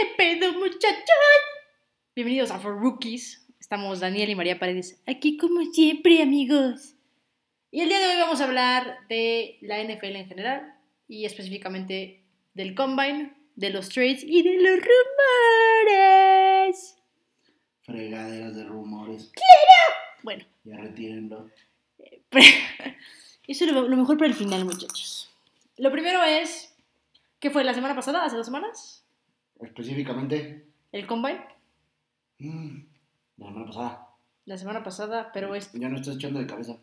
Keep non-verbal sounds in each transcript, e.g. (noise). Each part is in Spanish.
¿Qué pedo, muchachos? Bienvenidos a For Rookies. Estamos Daniel y María Paredes. Aquí como siempre, amigos. Y el día de hoy vamos a hablar de la NFL en general y específicamente del Combine, de los trades y de los rumores. Fregaderas de rumores. Bueno, Ya retírenlo. (laughs) eso es lo, lo mejor para el final, muchachos. Lo primero es, ¿qué fue la semana pasada? ¿Hace dos semanas? Específicamente, El Combine. mm, la semana pasada. La semana pasada, pero es Ya no estás echando de cabeza.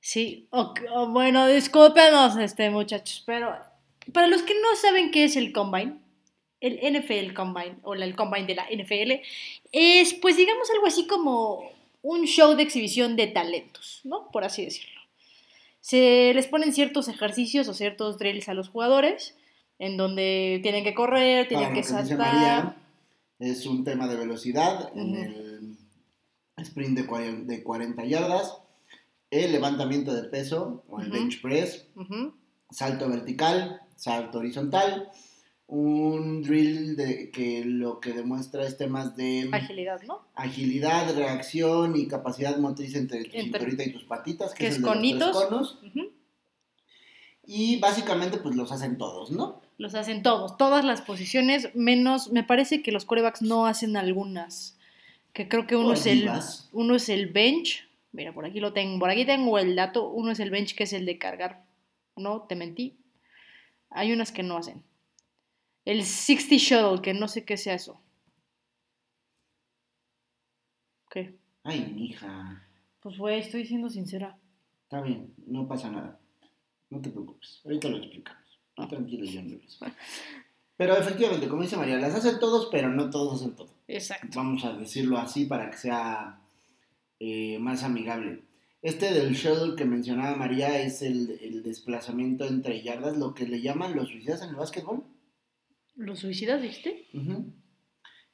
Sí, oh, bueno, discúlpenos, este, muchachos, pero para los que no saben qué es el Combine, el NFL Combine, o el Combine de la NFL, es, pues, digamos, algo así como un show de exhibición de talentos, ¿no? Por así decirlo. Se les ponen ciertos ejercicios o ciertos drills a los jugadores, en donde tienen que correr, tienen que saltar. María, es un tema de velocidad en el sprint de 40, de 40 yardas, el levantamiento de peso o el bench press, salto vertical, salto horizontal, un drill de, que lo que demuestra es temas de Agilidad, ¿no? agilidad, reacción y capacidad motriz entre tu Entre- cinturita y tus patitas, que, que es es el de los tres conos. Y básicamente pues los hacen todos, ¿no? Los hacen todos, todas las posiciones, menos, me parece que los corebacks no hacen algunas. Que creo que uno es el uno es el bench. Mira, por aquí lo tengo, por aquí tengo el dato. Uno es el bench que es el de cargar. No, te mentí. Hay unas que no hacen. El 60 shuttle, que no sé qué sea eso. ¿Qué? Ay, mija, Pues güey, estoy siendo sincera. está bien, no pasa nada. No te preocupes, ahorita lo explicamos. Tranquilo, yo no (laughs) Pero efectivamente, como dice María, las hacen todos, pero no todos hacen todo. Exacto. Vamos a decirlo así para que sea eh, más amigable. Este del shuttle que mencionaba María es el, el desplazamiento entre yardas, lo que le llaman los suicidas en el básquetbol. ¿Los suicidas, viste? Ujú.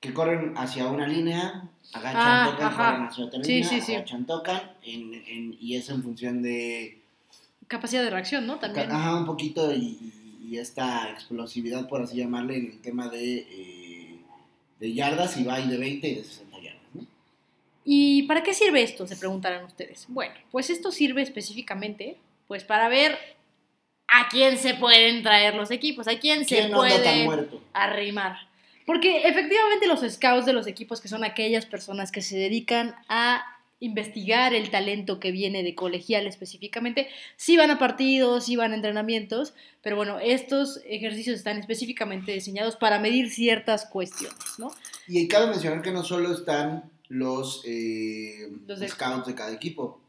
Que corren hacia una línea, agachan, Ah, tocan, ajá. corren hacia otra línea, sí, sí. agachan, tocan, en- en- y es en función de, Capacidad de reacción, ¿no? También. ajá, un poquito y, y esta explosividad, por así llamarle, en el tema de, eh, de yardas, y va de 20 y de 60 yardas, ¿no? ¿Y para qué sirve esto? Se preguntarán ustedes. Bueno, pues esto sirve específicamente pues para ver a quién se pueden traer los equipos, a quién, se ¿Quién tan puede arrimar. Porque efectivamente los scouts de los equipos, que son aquellas personas que se dedican a investigar el talento que viene de colegial específicamente, sí van a partidos, sí van a entrenamientos, pero bueno, estos ejercicios están específicamente diseñados para medir ciertas cuestiones, ¿no? Y cabe mencionar que no solo están los, eh, Los de- scouts de cada equipo,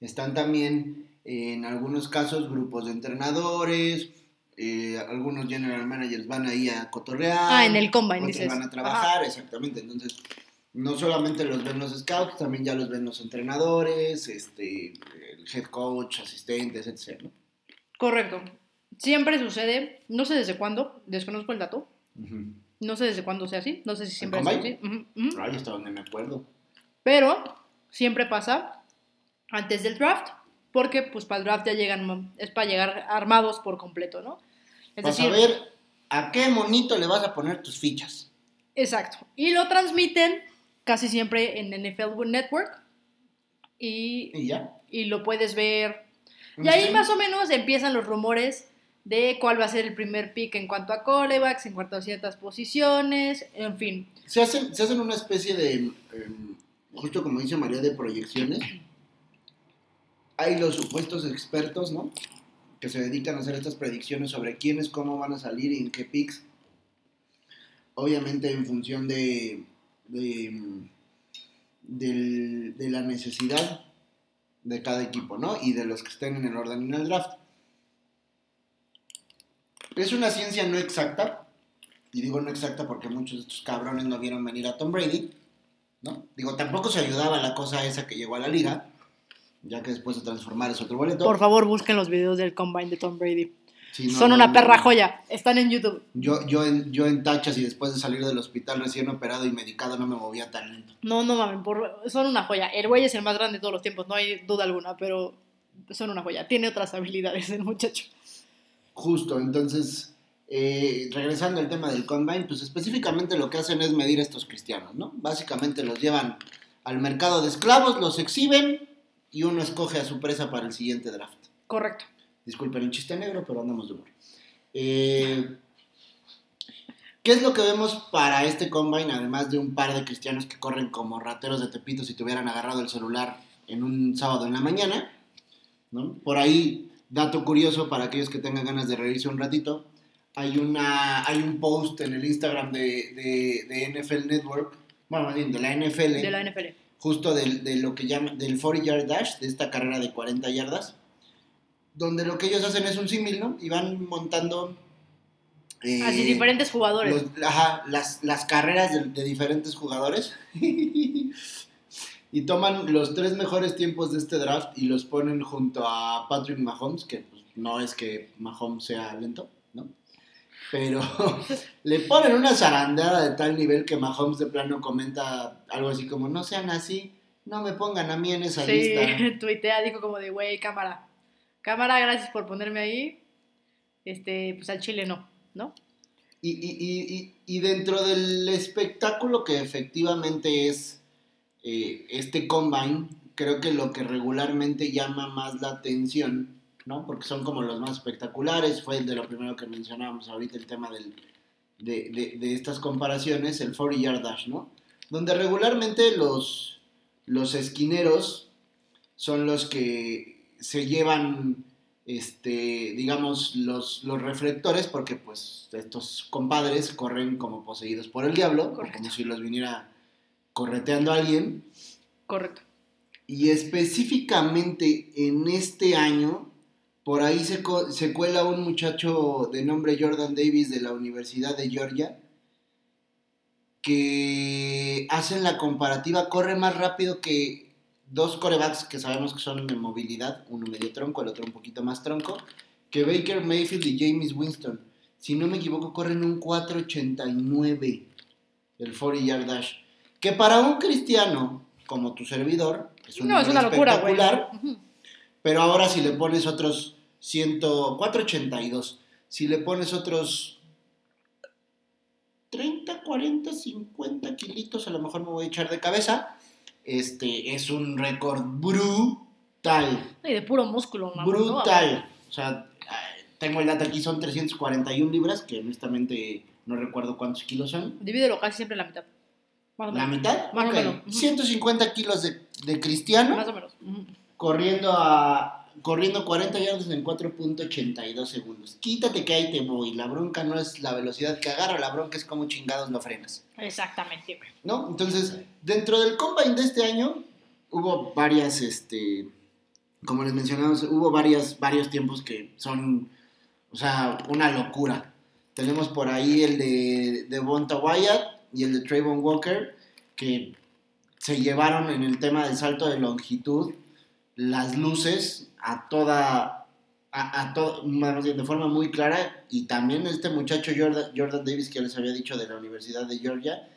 están también eh, en algunos casos grupos de entrenadores, eh, algunos general managers van ahí a cotorrear, Ah, en el combine, otros dices. van a trabajar, exactamente, entonces no solamente los ven los scouts, también ya los ven los entrenadores, este, el head coach, asistentes, etc. ¿no? Correcto. Siempre sucede, no sé desde cuándo, desconozco el dato, no sé desde cuándo sea así, no sé si siempre es así. Ay, hasta donde me acuerdo. pero siempre pasa antes del draft, porque pues para el draft ya llegan, es para llegar armados por completo, ¿no? Es Para decir, saber a qué monito le vas a poner tus fichas. exacto. Y lo transmiten casi siempre en NFL Network y, Y ya. y lo puedes ver Y ahí más o menos empiezan los rumores de cuál va a ser el primer pick en cuanto a corebacks, en cuanto a ciertas posiciones, en fin. Se hacen, se hacen una especie de, em, justo como dice María, de proyecciones. Hay los supuestos expertos, ¿no? Que se dedican a hacer estas predicciones sobre quiénes, cómo van a salir y en qué picks. Obviamente en función de, de, de la necesidad de cada equipo, ¿no? Y de los que estén en el orden en el draft. Es una ciencia no exacta, y digo no exacta porque muchos de estos cabrones no vieron venir a Tom Brady, ¿no? Digo, tampoco se ayudaba la cosa esa que llegó a la liga, ya que después de transformar es otro boleto. Por favor, busquen los videos del combine de Tom Brady. Sí, no, Son no, una no. perra joya. Están en YouTube. Yo, yo, en, yo en tachas y después de salir del hospital recién operado y medicado no me movía tan lento. No, no mames, por- son una joya. El güey es el más grande de todos los tiempos, no hay duda alguna, pero son una joya. Tiene otras habilidades el muchacho. Justo, entonces eh, regresando al tema del combine, pues específicamente lo que hacen es medir estos cristianos, ¿no? Básicamente los llevan al mercado de esclavos, los exhiben y uno escoge a su presa para el siguiente draft. Correcto. Disculpen el chiste negro, pero andamos de humor. Eh, ¿Qué es lo que vemos para este combine, además de un par de cristianos que corren como rateros de Tepito si tuvieran agarrado el celular en un sábado en la mañana? ¿no? Por ahí, dato curioso para aquellos que tengan ganas de reírse un ratito, hay, una, hay un post en el Instagram de, de, de NFL Network, bueno, más bien de la NFL, De la NFL. justo del, de lo que llaman del 40 yard dash, de esta carrera de 40 yardas, donde lo que ellos hacen es un símil, ¿no? Y van montando... eh, Así, diferentes jugadores. los- ajá, las, las carreras de, de diferentes jugadores (laughs) y toman los tres mejores tiempos de este draft y los ponen junto a Patrick Mahomes, que pues, no es que Mahomes sea lento, ¿no? Pero (laughs) le ponen una zarandeada de tal nivel que Mahomes de plano comenta algo así como, no sean así, no me pongan a mí en esa Sí, lista. (laughs) tuitea, dijo como de, güey, cámara. Cámara, gracias por ponerme ahí. Este, pues al chile no, ¿no? Y, y- y- y- dentro del espectáculo que efectivamente es eh, este combine, creo que lo que regularmente llama más la atención, ¿no? Porque son como los más espectaculares, fue el de lo primero que mencionábamos ahorita, el tema del, de, de- de estas comparaciones, el 40 yard dash, ¿no? Donde regularmente los, los esquineros son los que se llevan este, digamos, los, los reflectores, porque pues estos compadres corren como poseídos por el diablo, como si los viniera correteando alguien. Correcto. Y específicamente en este año, por ahí se, se cuela un muchacho de nombre Jordan Davis de la Universidad de Georgia, que hacen la comparativa, corre más rápido que dos corebacks que sabemos que son de movilidad, uno medio tronco, el otro un poquito más tronco, que Baker Mayfield y James Winston. Si no me equivoco, corren un 4.89 el 40 yard dash. Que para un cristiano como tu servidor es un no, es una locura, espectacular, pero ahora si le pones otros 100, 482, si le pones otros 30, 40, 50 kilitos, a lo mejor me voy a echar de cabeza. Este es un récord brutal. Y de puro músculo, mamá. Brutal. O sea, tengo el dato aquí, son 341 libras, que honestamente no recuerdo cuántos kilos son. Divídelo casi siempre la mitad. Más o ¿La mitad? Más o menos. Ujú. 150 kilos de, de cristiano. Más o menos. Corriendo a corriendo 40 yardas en 4.82 segundos. Quítate que ahí te voy. La bronca no es la velocidad que agarra, la bronca es cómo chingados lo frenas, Exactamente. ¿no? Entonces, dentro del combine de este año hubo varias este como les mencionamos, hubo varias varios tiempos que son o sea, una locura. Tenemos por ahí el de de Bonta Wyatt y el de Trayvon Walker que se llevaron en el tema del salto de longitud las luces a toda, a, a to- más bien de forma muy clara, y también este muchacho Jordan, Jordan Davis que les había dicho de la Universidad de Georgia,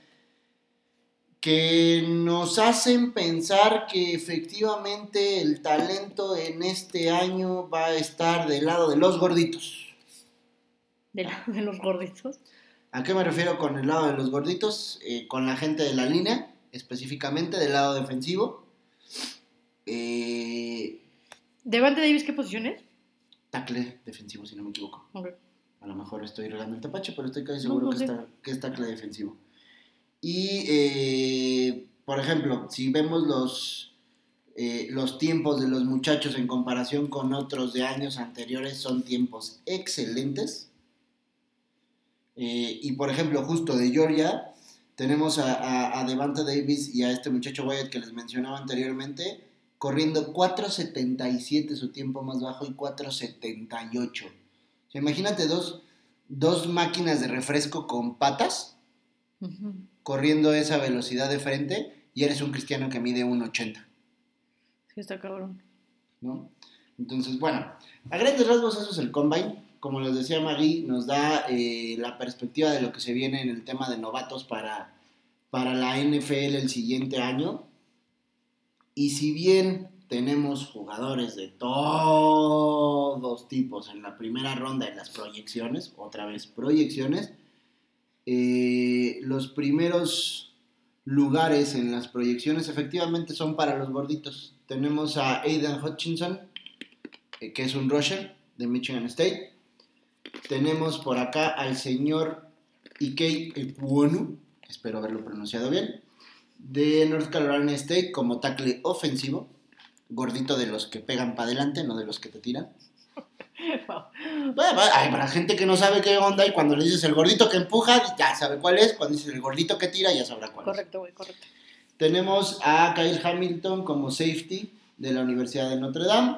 que nos hacen pensar que efectivamente el talento en este año va a estar del lado de los gorditos. De, la- de los gorditos. ¿A qué me refiero con el lado de los gorditos? Eh, con la gente de la línea, específicamente del lado defensivo. Eh, ¿Devante Davis qué posición es? tackle defensivo, si no me equivoco. A lo mejor estoy regando el tapache, pero estoy casi seguro no que, sé. está, que es tackle defensivo. Y, eh, por ejemplo, si vemos los, eh, los tiempos de los muchachos en comparación con otros de años anteriores, son tiempos excelentes. Eh, y, por ejemplo, justo de Georgia, tenemos a, a, a Devante Davis y a este muchacho Wyatt que les mencionaba anteriormente, corriendo 4.77 su tiempo más bajo y 4.78. O sea, imagínate dos, dos máquinas de refresco con patas corriendo esa velocidad de frente y eres un cristiano que mide 1.80, Sí, está cabrón. ¿no? Entonces, bueno, a grandes rasgos eso es el combine. Como les decía Magui, nos da eh, la perspectiva de lo que se viene en el tema de novatos para, para la NFL el siguiente año. Y si bien tenemos jugadores de todos tipos en la primera ronda en las proyecciones, otra vez proyecciones. Eh, los primeros lugares en las proyecciones efectivamente son para los gorditos. Tenemos a Aidan Hutchinson, eh, que es un rusher de Michigan State. Tenemos por acá al señor Ikei Ekwonu, espero haberlo pronunciado bien, de North Carolina State como tackle ofensivo, gordito de los que pegan para adelante, no de los que te tiran. (laughs) Bueno, hay para gente que no sabe qué onda y cuando le dices el gordito que empuja, ya sabe cuál es. Cuando dices el gordito que tira, ya sabrá cuál Correcto, güey, correcto. es. Tenemos a Kyle Hamilton como safety de la Universidad de Notre Dame.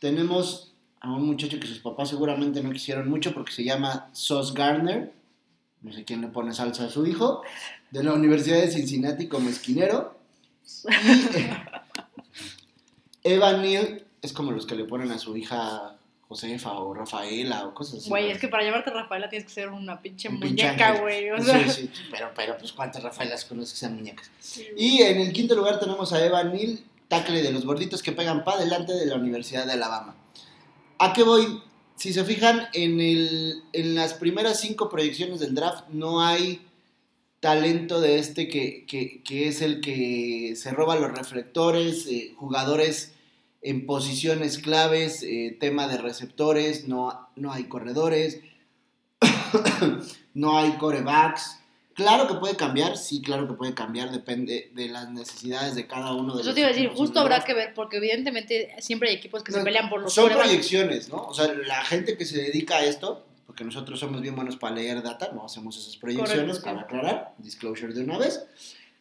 Tenemos a un muchacho que sus papás seguramente no quisieron mucho porque se llama Sos Garner. No sé quién le pone salsa a su hijo. De la Universidad de Cincinnati como esquinero. Y Evan Neal es como los que le ponen a su hija Josefa o Rafaela o cosas así. Güey, es que para llamarte Rafaela tienes que ser una pinche Un muñeca, güey. O Sí, sea, sí, pero, pero pues cuántas Rafaelas conoces que sean muñecas. sí. Y en el quinto lugar tenemos a Evan Neal, tackle de los gorditos que pegan para adelante de la Universidad de Alabama. ¿A qué voy? Si se fijan, en, el, en las primeras cinco proyecciones del draft no hay talento de este que, que- que es el que se roba los reflectores, eh, jugadores en posiciones claves, eh, tema de receptores, no, no hay corredores, (coughs) no hay corebacks. Claro que puede cambiar, sí, claro que puede cambiar, depende de las necesidades de cada uno de Eso los te iba a decir, justo habrá que ver, porque evidentemente siempre hay equipos que se pelean por los Son proyecciones, ¿no? O sea, la gente que se dedica a esto, porque nosotros somos bien buenos para leer data, no hacemos esas proyecciones, Correcto, para aclarar, disclosure de una vez.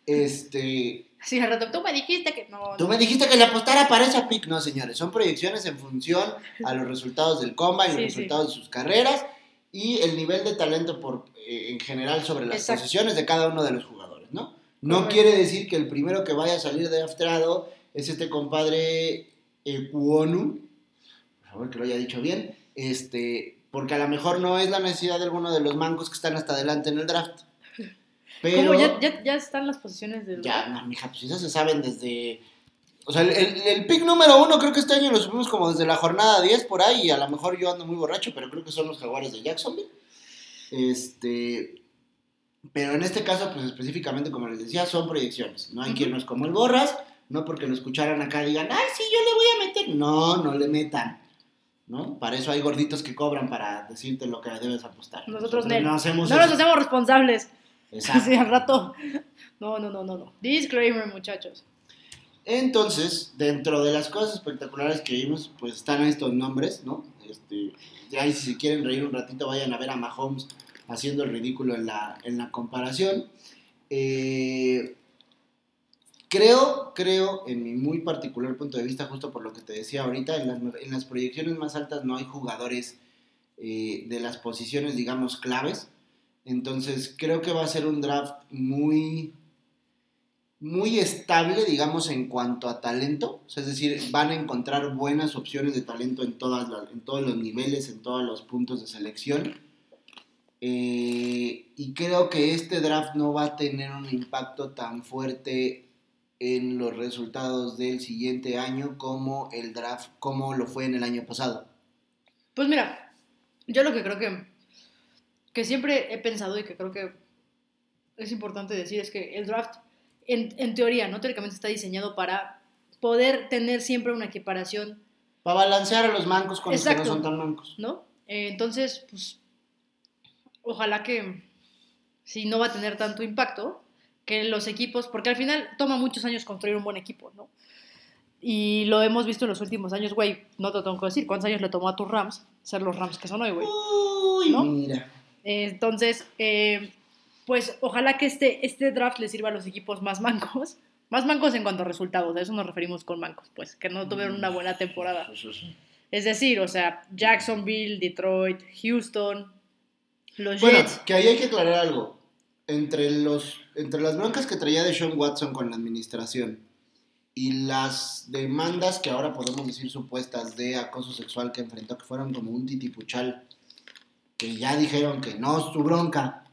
Este, Sí, al rato, tú me dijiste que no. tú me dijiste que le apostara para esa pick, no señores, son proyecciones en función a los resultados del combine, Sí, los sí. resultados de sus carreras y el nivel de talento por, eh, en general sobre las Exacto. posiciones de cada uno de los jugadores, ¿no? No Correcto. quiere decir que el primero que vaya a salir de afterado es este compadre Ekuonu, por favor que lo haya dicho bien, este, porque a lo mejor no es la necesidad de alguno de los mancos que están hasta adelante en el draft. (laughs) Pero ¿Cómo? ¿Ya, ya, ya están las posiciones del. ya, no, mija, pues esas se saben desde... O sea, el, el- el pick número uno creo que este año lo subimos como desde la jornada 10 por ahí y a lo mejor yo ando muy borracho, pero creo que son los jaguares de Jacksonville. Este... Pero en este caso, pues específicamente, como les decía, son proyecciones. No hay Ujú. quien no es como el borras, no porque lo escucharan acá digan, ay, sí, yo le voy a meter. No, no le metan. ¿No? Para eso hay gorditos que cobran para decirte lo que debes apostar. Nosotros, Nel, no hacemos No eso. nos hacemos responsables. Exacto. (laughs) Sí, al rato. No, no, no, no, no. Disclaimer, muchachos. Entonces, dentro de las cosas espectaculares que vimos, pues están estos nombres, ¿no? Este, ya si se quieren reír un ratito, vayan a ver a Mahomes haciendo el ridículo en la, en la comparación. Eh, creo, creo, en mi muy particular punto de vista, justo por lo que te decía ahorita, en las, en las proyecciones más altas no hay jugadores eh, de las posiciones, digamos, claves. Entonces, creo que va a ser un draft muy muy estable, digamos, en cuanto a talento. O sea, es decir, van a encontrar buenas opciones de talento en, todas las- en todos los niveles, en todos los puntos de selección. Eh, y creo que este draft no va a tener un impacto tan fuerte en los resultados del siguiente año como el draft, como lo fue en el año pasado. Pues mira, yo lo que creo que, que siempre he pensado y que creo que es importante decir es que el draft, en, en teoría, no teóricamente está diseñado para poder tener siempre una equiparación, Para balancear a los mancos con los que Exacto. no son tan mancos. ¿no? Eh, entonces, pues, ojalá que si no va a tener tanto impacto, que los equipos, porque al final toma muchos años construir un buen equipo, ¿no? Y lo hemos visto en los últimos años, güey, no te tengo que decir, ¿cuántos años le tomó a tus Rams ser los Rams que son hoy, güey? Uy, ¿No? mira. Entonces, eh, pues ojalá que este, este draft le sirva a los equipos más mancos. (laughs) Más mancos en cuanto a resultados, a eso nos referimos con mancos, pues, que no tuvieron una buena temporada. Eso es- Es decir, o sea, Jacksonville, Detroit, Houston, los Bueno, Jets. que ahí hay que aclarar algo. Entre, los, entre las broncas que traía de Sean Watson con la administración y las demandas que ahora podemos decir supuestas de acoso sexual que enfrentó, que fueron como un titipuchal, que ya dijeron que no es su bronca,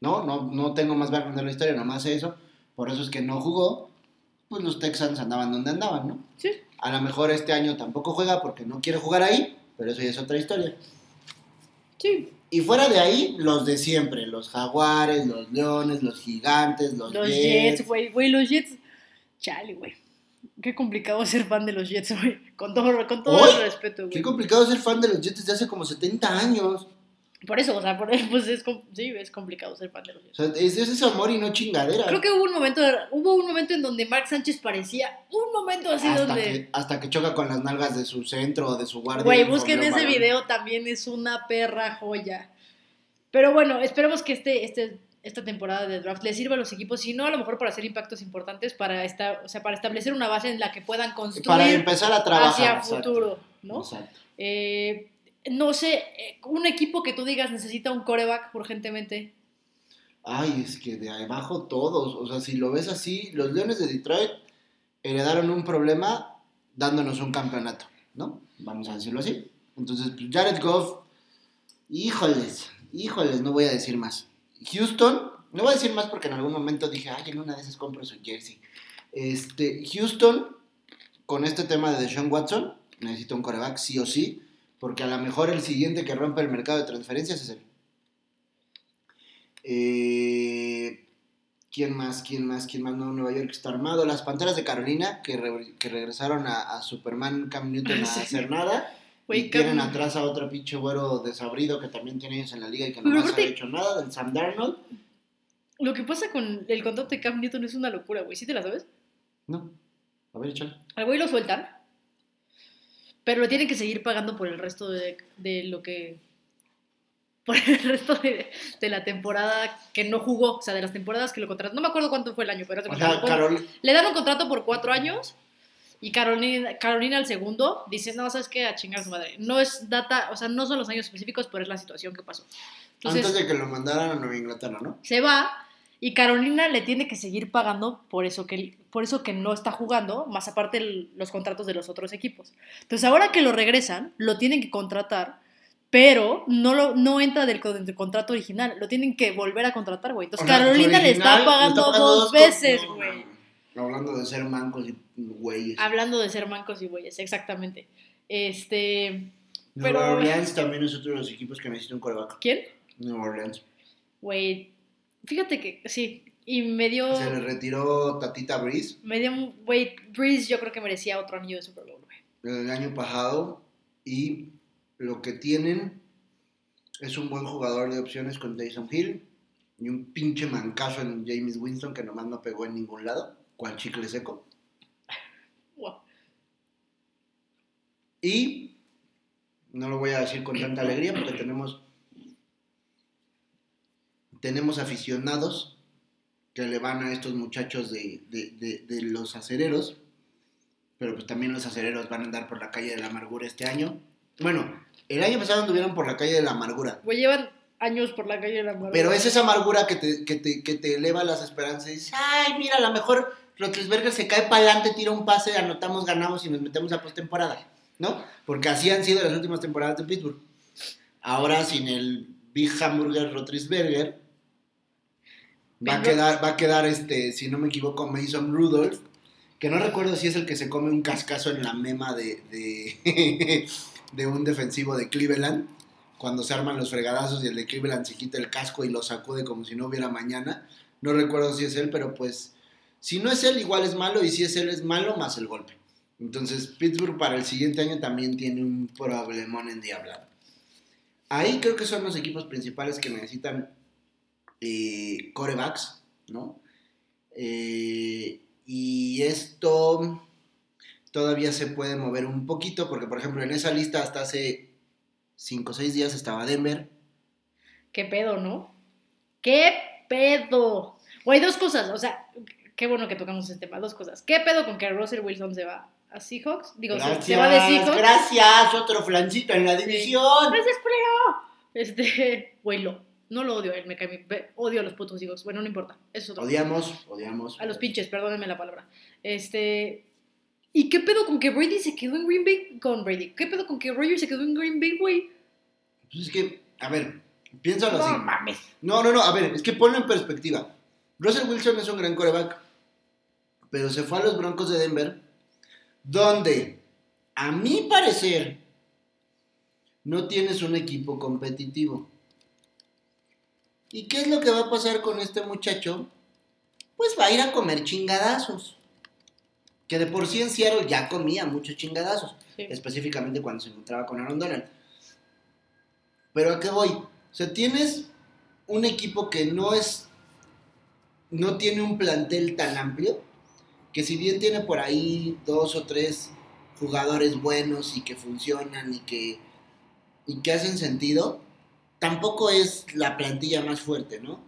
¿no? No, no tengo más background de la historia, nomás eso, por eso es que no jugó. pues los Texans andaban donde andaban, ¿no? Sí. A lo mejor este año tampoco juega porque no quiere jugar ahí, pero eso ya es otra historia. Sí. Y fuera de ahí, los de siempre, los jaguares, los leones, los gigantes, los, Los Jets. Güey. Güey, los Jets. Chale, güey. Qué complicado ser fan de los Jets, güey. Con todo, con todo el respeto, Qué güey. complicado ser fan de los Jets desde hace como 70 años. Por eso, o sea, por, (laughs) pues es, sí, es complicado ser fan de los O sea, es, es ese amor y no chingadera. Creo que hubo un momento, hubo un momento en donde Mark Sánchez parecía un momento así hasta, donde... que, hasta que choca con las nalgas de su centro o de su guardia. Güey, busquen ese balón. video, también es una perra joya. Pero bueno, esperemos que este, este, esta temporada de draft les sirva a los equipos, si no, a lo mejor para hacer impactos importantes, para, esta, o sea, para establecer una base en la que puedan Para construir empezar a trabajar. hacia exacto, futuro, ¿no? Exacto. Eh, no sé, eh, un equipo que tú digas necesita un coreback urgentemente. Ay, es que de abajo todos. O sea, si lo ves así, los Leones de Detroit heredaron un problema dándonos un campeonato, ¿no? Vamos a decirlo así. Entonces, pues, Jared Goff, híjoles, híjoles, no voy a decir más. Houston, no voy a decir más porque en algún momento dije, ay, en una de esas compro su jersey. Este, Houston, con este tema de Deshaun Watson, necesita un coreback sí o sí, porque a lo mejor el siguiente que rompe el mercado de transferencias es él. Eh, ¿Quién más? ¿Quién más? ¿Quién más? No, Nueva York está armado. Las Panteras de Carolina, que, re- que regresaron a, a Superman Cam Newton a (laughs) Sí. hacer nada. Y tienen Cam- atrás a otro pinche güero desabrido que también tiene ellos en la liga y que no más ha aparte- hecho nada, del Sam Darnold. Lo que pasa con el contrato de Cam Newton es una locura, güey. ¿Sí te la sabes? No. A ver, échale. Al güey lo sueltan, pero lo tienen que seguir pagando por el resto de, de lo que. Por el resto de, de la temporada que no jugó, o sea, de las temporadas que lo contrataron. No me acuerdo cuánto fue el año, pero O sea, Carol, le dan un contrato por cuatro años y Carolina, Carolina al segundo dice, no, ¿sabes qué? A chingar a su madre. No es data, o sea, no son los años específicos, pero es la situación que pasó. Entonces, antes de que lo mandaran a Nueva Inglaterra, ¿no? se va y Carolina le tiene que seguir pagando por eso que, por eso que no está jugando, más aparte el- los contratos de los otros equipos. Entonces ahora que lo regresan, lo tienen que contratar, pero no, lo, no entra del, del contrato original, lo tienen que volver a contratar, güey. Entonces O sea, Carolina le está pagando está dos veces, güey. no, Hablando de ser mancos y güeyes. Hablando de ser mancos y güeyes, exactamente. Este, Nueva pero- Orleans también es otro de los equipos que necesita un coreback. ¿quién? Nueva Orleans. Güey, fíjate que sí, y me dio, Se le retiró Tatita Breeze me dio, güey, Breeze yo creo que merecía otro anillo de Super Bowl, güey. el año pasado y lo que tienen es un buen jugador de opciones con Tyson Hill y un pinche mancazo en James Winston que nomás no pegó en ningún lado, cual chicle seco. Wow. Y no lo voy a decir con tanta alegría porque tenemos tenemos aficionados que le van a estos muchachos de, de- de- de los acereros, pero pues también los acereros van a andar por la calle de la amargura este año. Bueno, el año pasado anduvieron por la calle de la amargura, Güey, llevan años por la calle de la muerte. pero es esa amargura que te, que te, que te eleva las esperanzas y dices, ay, mira, a lo mejor Rotlisberger se cae para adelante, tira un pase, anotamos, ganamos y nos metemos a postemporada, ¿no? Porque así han sido las últimas temporadas de Pittsburgh. Ahora sin el Big Hamburger Rotlisberger, va a quedar, va a quedar este, si no me equivoco, Mason Rudolph, que no recuerdo si es el que se come un cascazo en la mema de, de, (laughs) de un defensivo de Cleveland, cuando se arman los fregadazos y el de Cleveland se quita el casco y lo sacude como si no hubiera mañana. No recuerdo si es él, pero pues si no es él, igual es malo, y si es él, es malo más el golpe. Entonces, Pittsburgh para el siguiente año también tiene un problemón endiablado. Ahí creo que son los equipos principales que necesitan eh, corebacks, ¿no? Eh, y esto todavía se puede mover un poquito, porque por ejemplo en esa lista hasta hace 5 o 6 días estaba Denver. ¿Qué pedo, no? ¿Qué pedo? Güey, dos cosas, o sea, qué bueno que tocamos este tema, dos cosas. ¿Qué pedo con que Russell Wilson se va a Seahawks? Digo, se- se va de Seahawks. gracias, otro flancito en la división. Gracias, culero. Este, (laughs) güey, lo, no lo odio, a él me cae, odio a los putos Seahawks. Bueno, no importa, eso es otro. Odiamos, odiamos. A los pinches, perdónenme la palabra. Este. ¿Y qué pedo con que Brady se quedó en Green Bay? Con Brady. ¿Qué pedo con que Rogers se quedó en Green Bay, güey? Pues es que, a ver, piénsalo así. No mames. No, no, no, a ver, es que ponlo en perspectiva. Russell Wilson es un gran coreback, pero se fue a los Broncos de Denver, donde, a mi parecer, no tienes un equipo competitivo. ¿Y qué es lo que va a pasar con este muchacho? Pues va a ir a comer chingadazos. Que de por sí en Seattle ya comía muchos chingadazos. Sí. Específicamente cuando se encontraba con Aaron Donald. Pero a qué voy? O sea, tienes un equipo que no es. No tiene un plantel tan amplio. Que si bien tiene por ahí dos o tres jugadores buenos y que funcionan y que. y que hacen sentido. Tampoco es la plantilla más fuerte, ¿no?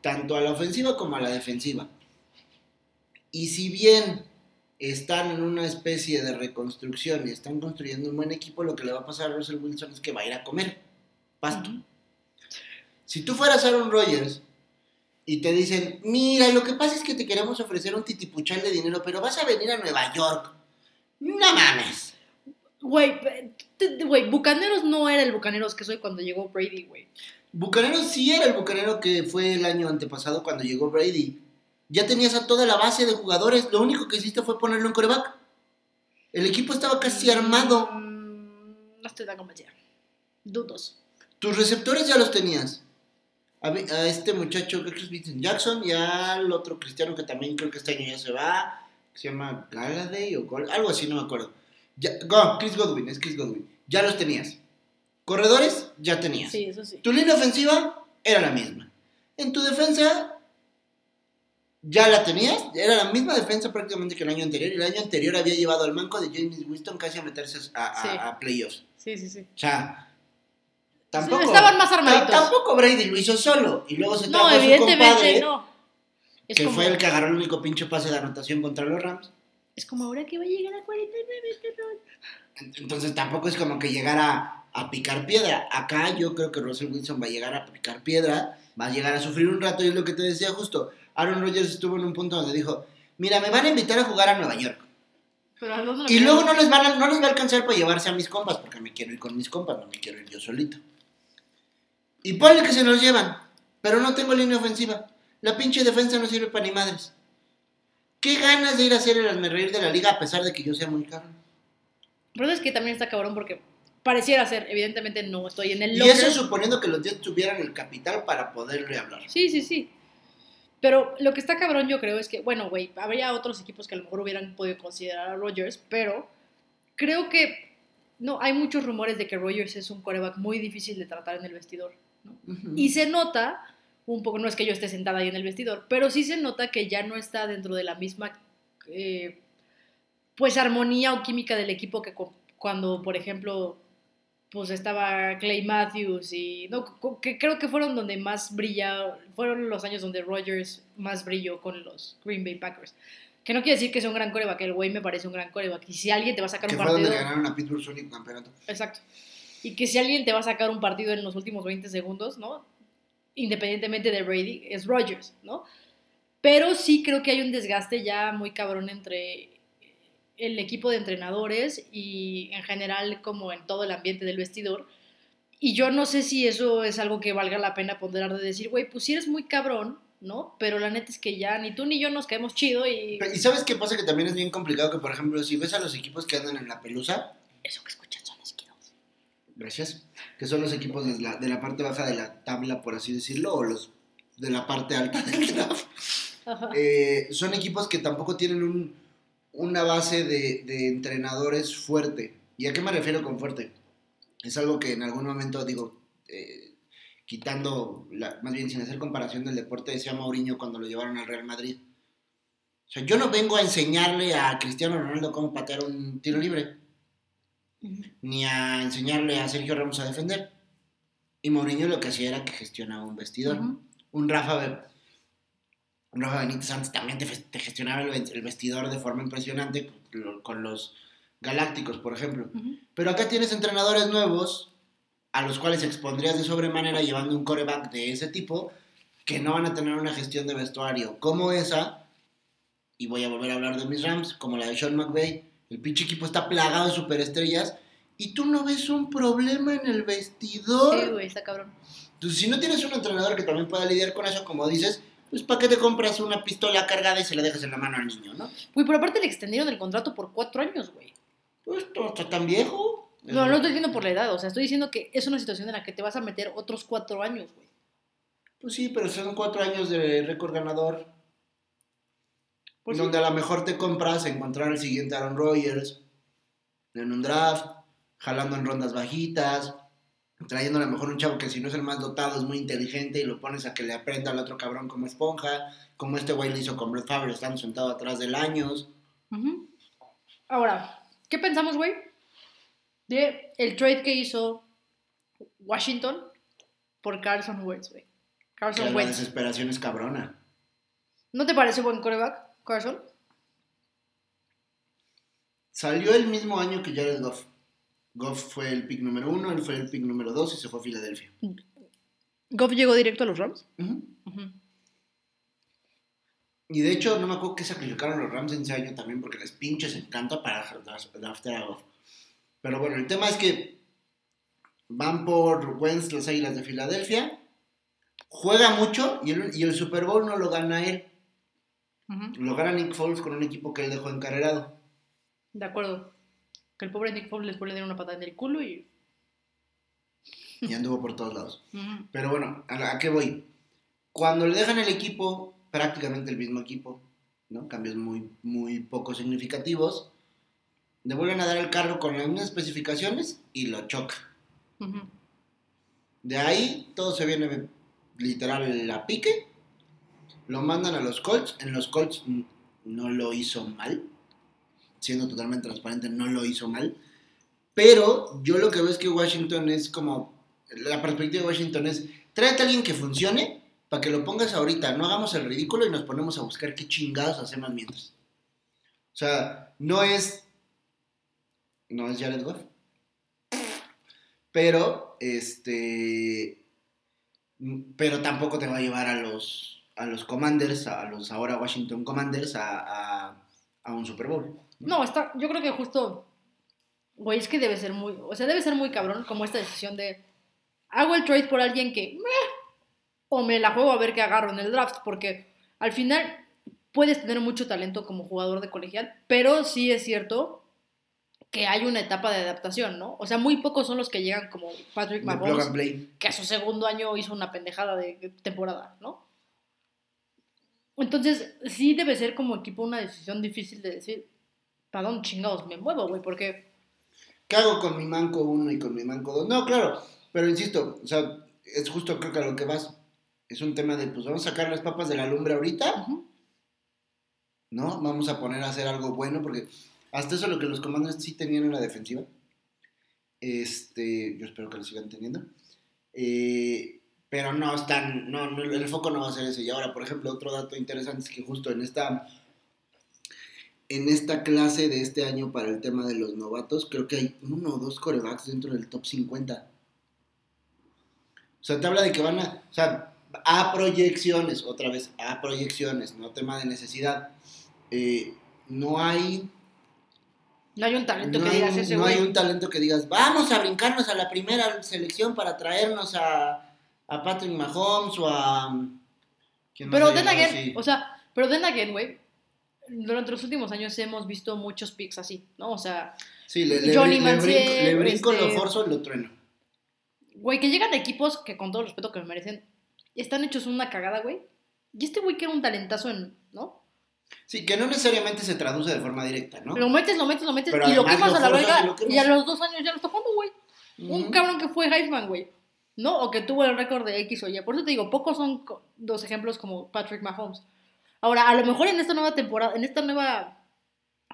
Tanto a la ofensiva como a la defensiva. Y si bien están en una especie de reconstrucción y están construyendo un buen equipo, lo que le va a pasar a Russell Wilson es que va a ir a comer pasto. Si tú fueras Aaron Rodgers y te dicen, mira, lo que pasa es que te queremos ofrecer un titipuchal de dinero, pero vas a venir a Nueva York. No mames. Güey, güey, Bucaneros no era el Bucaneros que soy cuando llegó Brady, güey. Bucanero sí era el bucanero que fue el año antepasado cuando llegó Brady. Ya tenías a toda la base de jugadores, lo único que hiciste fue ponerlo en coreback. El equipo estaba casi armado. Mm, No estoy tan convencida. Dudos. Tus receptores ya los tenías. A, este muchacho, creo que es Vincent Jackson, y al otro cristiano que también creo que este año ya se va, que se llama Galladay o Gol- algo así, no me acuerdo. Ya, no, Chris Godwin, es Chris Godwin. Ya los tenías. Corredores, ya tenías. Sí, eso sí. Tu línea ofensiva era la misma. En tu defensa, ya la tenías. Era la misma defensa prácticamente que el año anterior. Y el año anterior había llevado al manco de James Winston casi a meterse a, a- Sí. a playoffs. Sí, sí, sí. O sea, tampoco. estaban más armaditos. Tampoco Brady lo hizo solo. Y luego se trajo No, a su evidentemente compadre, no. Es que como, fue el que agarró el único pinche pase de anotación contra los Rams. Es como ahora que va a llegar a 49, perdón. Entonces tampoco es como que llegara a picar piedra. Acá yo creo que Russell Wilson va a llegar a picar piedra, va a llegar a sufrir un rato y es lo que te decía justo. Aaron Rodgers estuvo en un punto donde dijo, mira, me van a invitar a jugar a Nueva York. Pero ¿a dónde lo Y luego no les, van a- no les va a alcanzar para llevarse a mis compas, porque me quiero ir con mis compas, no me quiero ir yo solito. Y ponle que se los llevan, pero no tengo línea ofensiva. La pinche defensa no sirve para ni madres. ¿Qué ganas de ir a hacer el reír de la liga a pesar de que yo sea muy caro? Pero es que también está cabrón porque pareciera ser, evidentemente no estoy en el Y eso suponiendo que los Jets tuvieran el capital para poderle hablar. Sí, sí, sí. Pero lo que está cabrón yo creo es que, bueno, güey, habría otros equipos que a lo mejor hubieran podido considerar a Rodgers, pero creo que no, hay muchos rumores de que Rodgers es un coreback muy difícil de tratar en el vestidor. ¿no? Ujú. Y se nota un poco, no es que yo esté sentada ahí en el vestidor, pero sí se nota que ya no está dentro de la misma, eh, pues, armonía o química del equipo que cu- cuando, por ejemplo, pues estaba Clay Matthews y, no, que creo que fueron donde más brilla, fueron los años donde Rodgers más brilló con los Green Bay Packers. Que no quiere decir que sea un gran coreback, el güey me parece un gran coreback. Y si alguien te va a sacar que un fue donde partido... le ganaron a Pittsburgh su único campeonato. Exacto. Y que si alguien te va a sacar un partido en los últimos 20 segundos, ¿no? Independientemente de Brady, es Rodgers, ¿no? Pero sí creo que hay un desgaste ya muy cabrón entre el equipo de entrenadores y en general como en todo el ambiente del vestidor. Y yo no sé si eso es algo que valga la pena ponderar de decir, güey, pues si eres muy cabrón, ¿no? Pero la neta es que ya ni tú ni yo nos caemos chido y... ¿Y sabes qué pasa? Que también es bien complicado que, por ejemplo, si ves a los equipos que andan en la pelusa, Eso que escuchan son esquidos. gracias, que son los equipos de la, de la parte baja de la tabla, por así decirlo, o los de la parte alta del (laughs) draft, eh, son equipos que tampoco tienen un- una base de, de entrenadores fuerte. ¿Y a qué me refiero con fuerte? Es algo que en algún momento, digo, eh, quitando, la- más bien sin hacer comparación del deporte, decía Mourinho cuando lo llevaron al Real Madrid. O sea, yo no vengo a enseñarle a Cristiano Ronaldo cómo patear un tiro libre, Ni a enseñarle a Sergio Ramos a defender. Y Mourinho lo que hacía era que gestionaba un vestidor. Un Rafa, un Rafa Benítez antes también te, te gestionaba el, ve- el vestidor de forma impresionante con los Galácticos, por ejemplo. Pero acá tienes entrenadores nuevos a los cuales expondrías de sobremanera llevando un coreback de ese tipo que no van a tener una gestión de vestuario como esa. Y voy a volver a hablar de mis Rams, como la de Sean McVay. El pinche equipo está plagado de superestrellas y tú no ves un problema en el vestidor. Sí, güey, está cabrón. Entonces, si no tienes un entrenador que también pueda lidiar con eso, como dices, pues ¿para qué te compras una pistola cargada y se la dejas en la mano al niño, no? Güey, pero aparte le extendieron el contrato por cuatro años, güey. Pues no está tan viejo. No, no estoy diciendo por la edad, o sea, estoy diciendo que es una situación en la que te vas a meter otros cuatro años, güey. Pues sí, pero son cuatro años de récord ganador. Pues donde a lo mejor te compras encontrar el siguiente Aaron Rodgers en un draft, jalando en rondas bajitas, trayendo a lo mejor un chavo que si no es el más dotado es muy inteligente y lo pones a que le aprenda al otro cabrón como esponja, como este güey le hizo con Brett Favre estando sentado atrás del años. Ahora, ¿qué pensamos, güey? De el trade que hizo Washington por Carson Wentz, güey. Carson la Wentz. desesperación es cabrona. ¿No te parece buen coreback, Carson? Salió el mismo año que Jared Goff. Goff fue el pick número uno, él fue el pick número dos y se fue a Filadelfia. Goff llegó directo a los Rams. Y de hecho, no me acuerdo que sacrificaron los Rams en ese año también porque les pinches encanta para draftear a Goff. Pero bueno, el tema es que van por Wentz, las Águilas de Filadelfia. Juega mucho y el, y el Super Bowl no lo gana él. Lo gana Nick Foles con un equipo que él dejó encarrerado. De acuerdo. Que el pobre Nick Foles les dar una patada en el culo y... Y anduvo por todos lados. Pero bueno, ¿a, la- a qué voy? Cuando le dejan el equipo, prácticamente el mismo equipo, ¿no? Cambios muy, muy poco significativos. Le vuelven a dar el carro con las mismas especificaciones y lo choca. De ahí todo se viene literal a pique. Lo mandan a los Colts. En los Colts no lo hizo mal. Siendo totalmente transparente, no lo hizo mal. Pero yo lo que veo es que Washington es como. La perspectiva de Washington es: tráete a alguien que funcione para que lo pongas ahorita. No hagamos el ridículo y nos ponemos a buscar qué chingados hacemos mientras. O sea, no es. No es Jared Goff. Pero, este. Pero tampoco te va a llevar a los, a los Commanders, a los ahora Washington Commanders, a, a, a un Super Bowl. No, está, yo creo que justo, güey, es que debe ser muy, o sea, debe ser muy cabrón como esta decisión de, hago el trade por alguien que, meh, o me la juego a ver qué agarro en el draft, porque al final puedes tener mucho talento como jugador de colegial, pero sí es cierto que hay una etapa de adaptación, ¿no? O sea, muy pocos son los que llegan como Patrick Mahomes, que a su segundo año hizo una pendejada de temporada, ¿no? Entonces, sí debe ser como equipo una decisión difícil de decir, ¿para dónde chingados me muevo, güey? Porque, ¿Qué hago con mi manco 1 y con mi manco 2? No, claro, pero insisto, o sea, es justo creo que a lo que vas. Es un tema de, pues vamos a sacar las papas de la lumbre ahorita, ¿no? Vamos a poner a hacer algo bueno, porque hasta eso lo que los comandantes sí tenían en la defensiva. Este, yo espero que lo sigan teniendo. Eh, pero no están, no, no, el foco no va a ser ese. Y ahora, por ejemplo, otro dato interesante es que justo en esta, en esta clase de este año para el tema de los novatos, creo que hay uno o dos corebacks dentro del top 50. O sea, te habla de que van a, o sea, a proyecciones, otra vez, a proyecciones, no tema de necesidad. Eh, no hay no hay un talento no que digas ese, no güey. hay un talento que digas, vamos a brincarnos a la primera selección para traernos a, a Patrick Mahomes o a... ¿quién más Pero then No, again, o sea, pero then again, güey, durante los últimos años hemos visto muchos picks así, ¿no? O sea, Sí, le, le, Johnny le brinco, le brinco, lo este- forzo, lo trueno. güey, que llegan equipos que con todo el respeto que me merecen, están hechos una cagada, güey. Y este güey que era un talentazo en, ¿no? Sí, que no necesariamente se traduce de forma directa, ¿no? Lo metes, lo metes, lo metes, Pero y lo quemas lo a la y verga, lo y a los dos años ya lo está jugando, güey. Un cabrón que fue Heisman, güey. ¿No? O que tuvo el récord de X o Y. Por eso te digo, pocos son dos ejemplos como Patrick Mahomes. Ahora, a lo mejor en esta nueva temporada, en esta nueva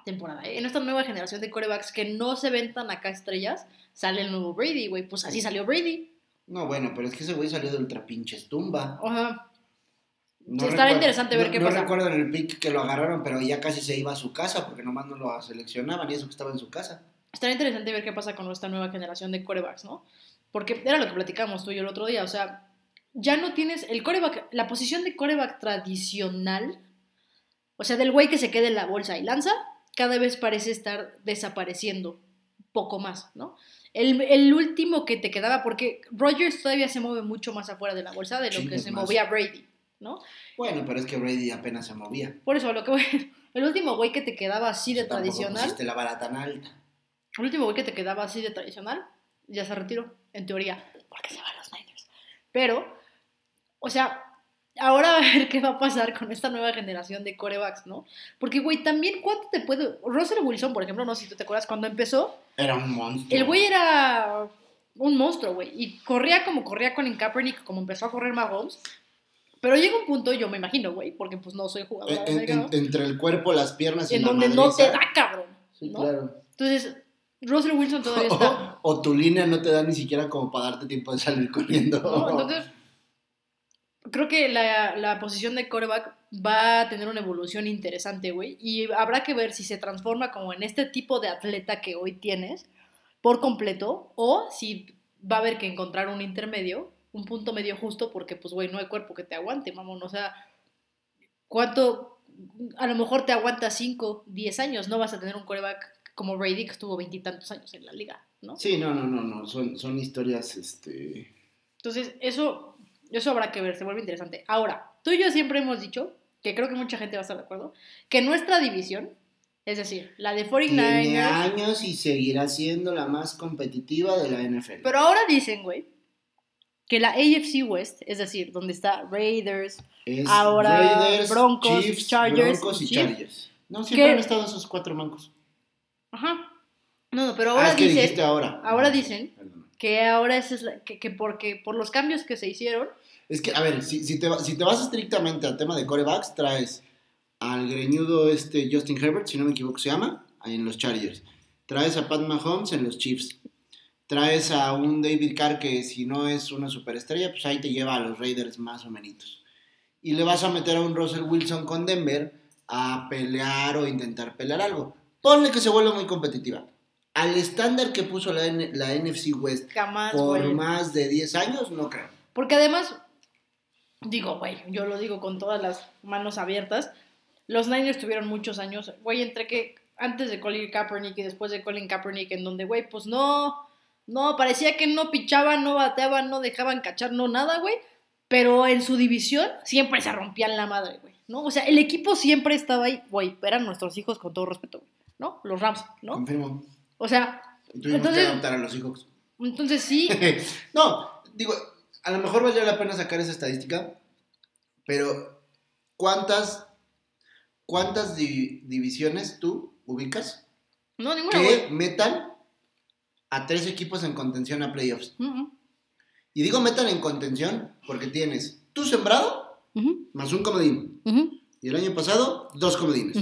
temporada, ¿eh? en esta nueva generación de corebacks que no se ven tan acá estrellas, sale el nuevo Brady, güey. Pues así salió Brady. No, bueno, pero es que ese güey salió de ultra pinches tumba. Ajá. No Estará interesante ver no- qué no pasa. recuerdo en el pick que lo agarraron, pero ya casi se iba a su casa porque nomás no lo seleccionaban y eso que estaba en su casa. Estaría interesante ver qué pasa con esta nueva generación de corebacks, ¿no? Porque era lo que platicamos tú y yo el otro día. O sea, ya no tienes el coreback, la posición de coreback tradicional, o sea, del güey que se queda en la bolsa y lanza, cada vez parece estar desapareciendo poco más, ¿no? El, el último que te quedaba, porque Rogers todavía se mueve mucho más afuera de la bolsa de lo que se más. movía Brady, ¿no? Bueno, pero es que Brady apenas se movía. Por eso, lo que voy... (laughs) El último güey que te quedaba así de Tampoco tradicional, la vara tan alta. el último güey que te quedaba así de tradicional, ya se retiró, en teoría, porque se van los Niners. Pero, o sea, ahora a ver qué va a pasar con esta nueva generación de corebacks, ¿no? Porque, güey, también, ¿cuánto te puede...? Russell Wilson, por ejemplo, no sé si tú te acuerdas, cuando empezó, Era un monstruo. el güey era un monstruo, güey. Y corría como corría Colin Kaepernick, como empezó a correr Mahomes. Pero llega un punto, yo me imagino, güey, porque pues no soy jugador En- en- entre el cuerpo, las piernas y en la donde no te madriza. da, cabrón. Sí, ¿no? claro. Entonces, Russell Wilson todavía está... O, (laughs) o tu línea no te da ni siquiera como para darte tiempo de salir corriendo. ¿no? Entonces, creo que la, la posición de coreback va a tener una evolución interesante, güey. Y habrá que ver si se transforma como en este tipo de atleta que hoy tienes por completo o si va a haber que encontrar un intermedio, un punto medio justo, porque, pues, güey, no hay cuerpo que te aguante, mamón. O sea, ¿cuánto? A lo mejor te aguanta 5, 10 años. No vas a tener un coreback como Brady que estuvo veintitantos años en la liga, ¿no? Sí, no, no, no, no. Son, son historias, este. Entonces, eso, eso habrá que ver, se vuelve interesante. Ahora, tú y yo siempre hemos dicho, que creo que mucha gente va a estar de acuerdo, que nuestra división, es decir, la de Tiene 49ers, años y seguirá siendo la más competitiva de la NFL. pero ahora dicen, güey, que la AFC West, es decir, donde está Raiders, es ahora Broncos, Chiefs, Chargers, Broncos y Chiefs. Chargers. No, siempre ¿Qué? han estado esos cuatro mancos. Ajá, no, no, pero Ah, ahora dicen ahora. ahora No, dicen- perdón. que ahora es la- que, que porque por los cambios que se hicieron, Es que, a ver, si, si te, si te vas estrictamente al tema de corebacks, traes al greñudo este Justin Herbert, si no me equivoco se llama, ahí en los Chargers. Traes a Pat Mahomes en los Chiefs. Traes a un David Carr que si no es una superestrella, pues ahí te lleva a los Raiders más o menos. Y le vas a meter a un Russell Wilson con Denver a pelear o intentar pelear algo. Ponle que se vuelva muy competitiva. Al estándar que puso la, N- la NFC West jamás, por más de 10 años, no creo. Porque además, digo, güey, yo lo digo con todas las manos abiertas. Los Niners tuvieron muchos años, güey, entre que antes de Colin Kaepernick y después de Colin Kaepernick, en donde, güey, pues no, no, parecía que no pichaban, no bateaban, no dejaban cachar, no nada, güey. Pero en su división siempre se rompían la madre, güey, ¿no? O sea, el equipo siempre estaba ahí, güey, eran nuestros hijos con todo respeto, güey, ¿no? Los Rams, ¿no? Confirmo. O sea, Tuvimos Entonces- que adoptar a los hijos. entonces sí, (laughs) no, digo, a lo mejor valdría la pena sacar esa estadística, pero ¿cuántas, cuántas di- divisiones tú ubicas no, ninguna, que metan a tres equipos en contención a playoffs? Y digo metan en contención porque tienes tu sembrado más un comodín. Y el año pasado, dos comodines.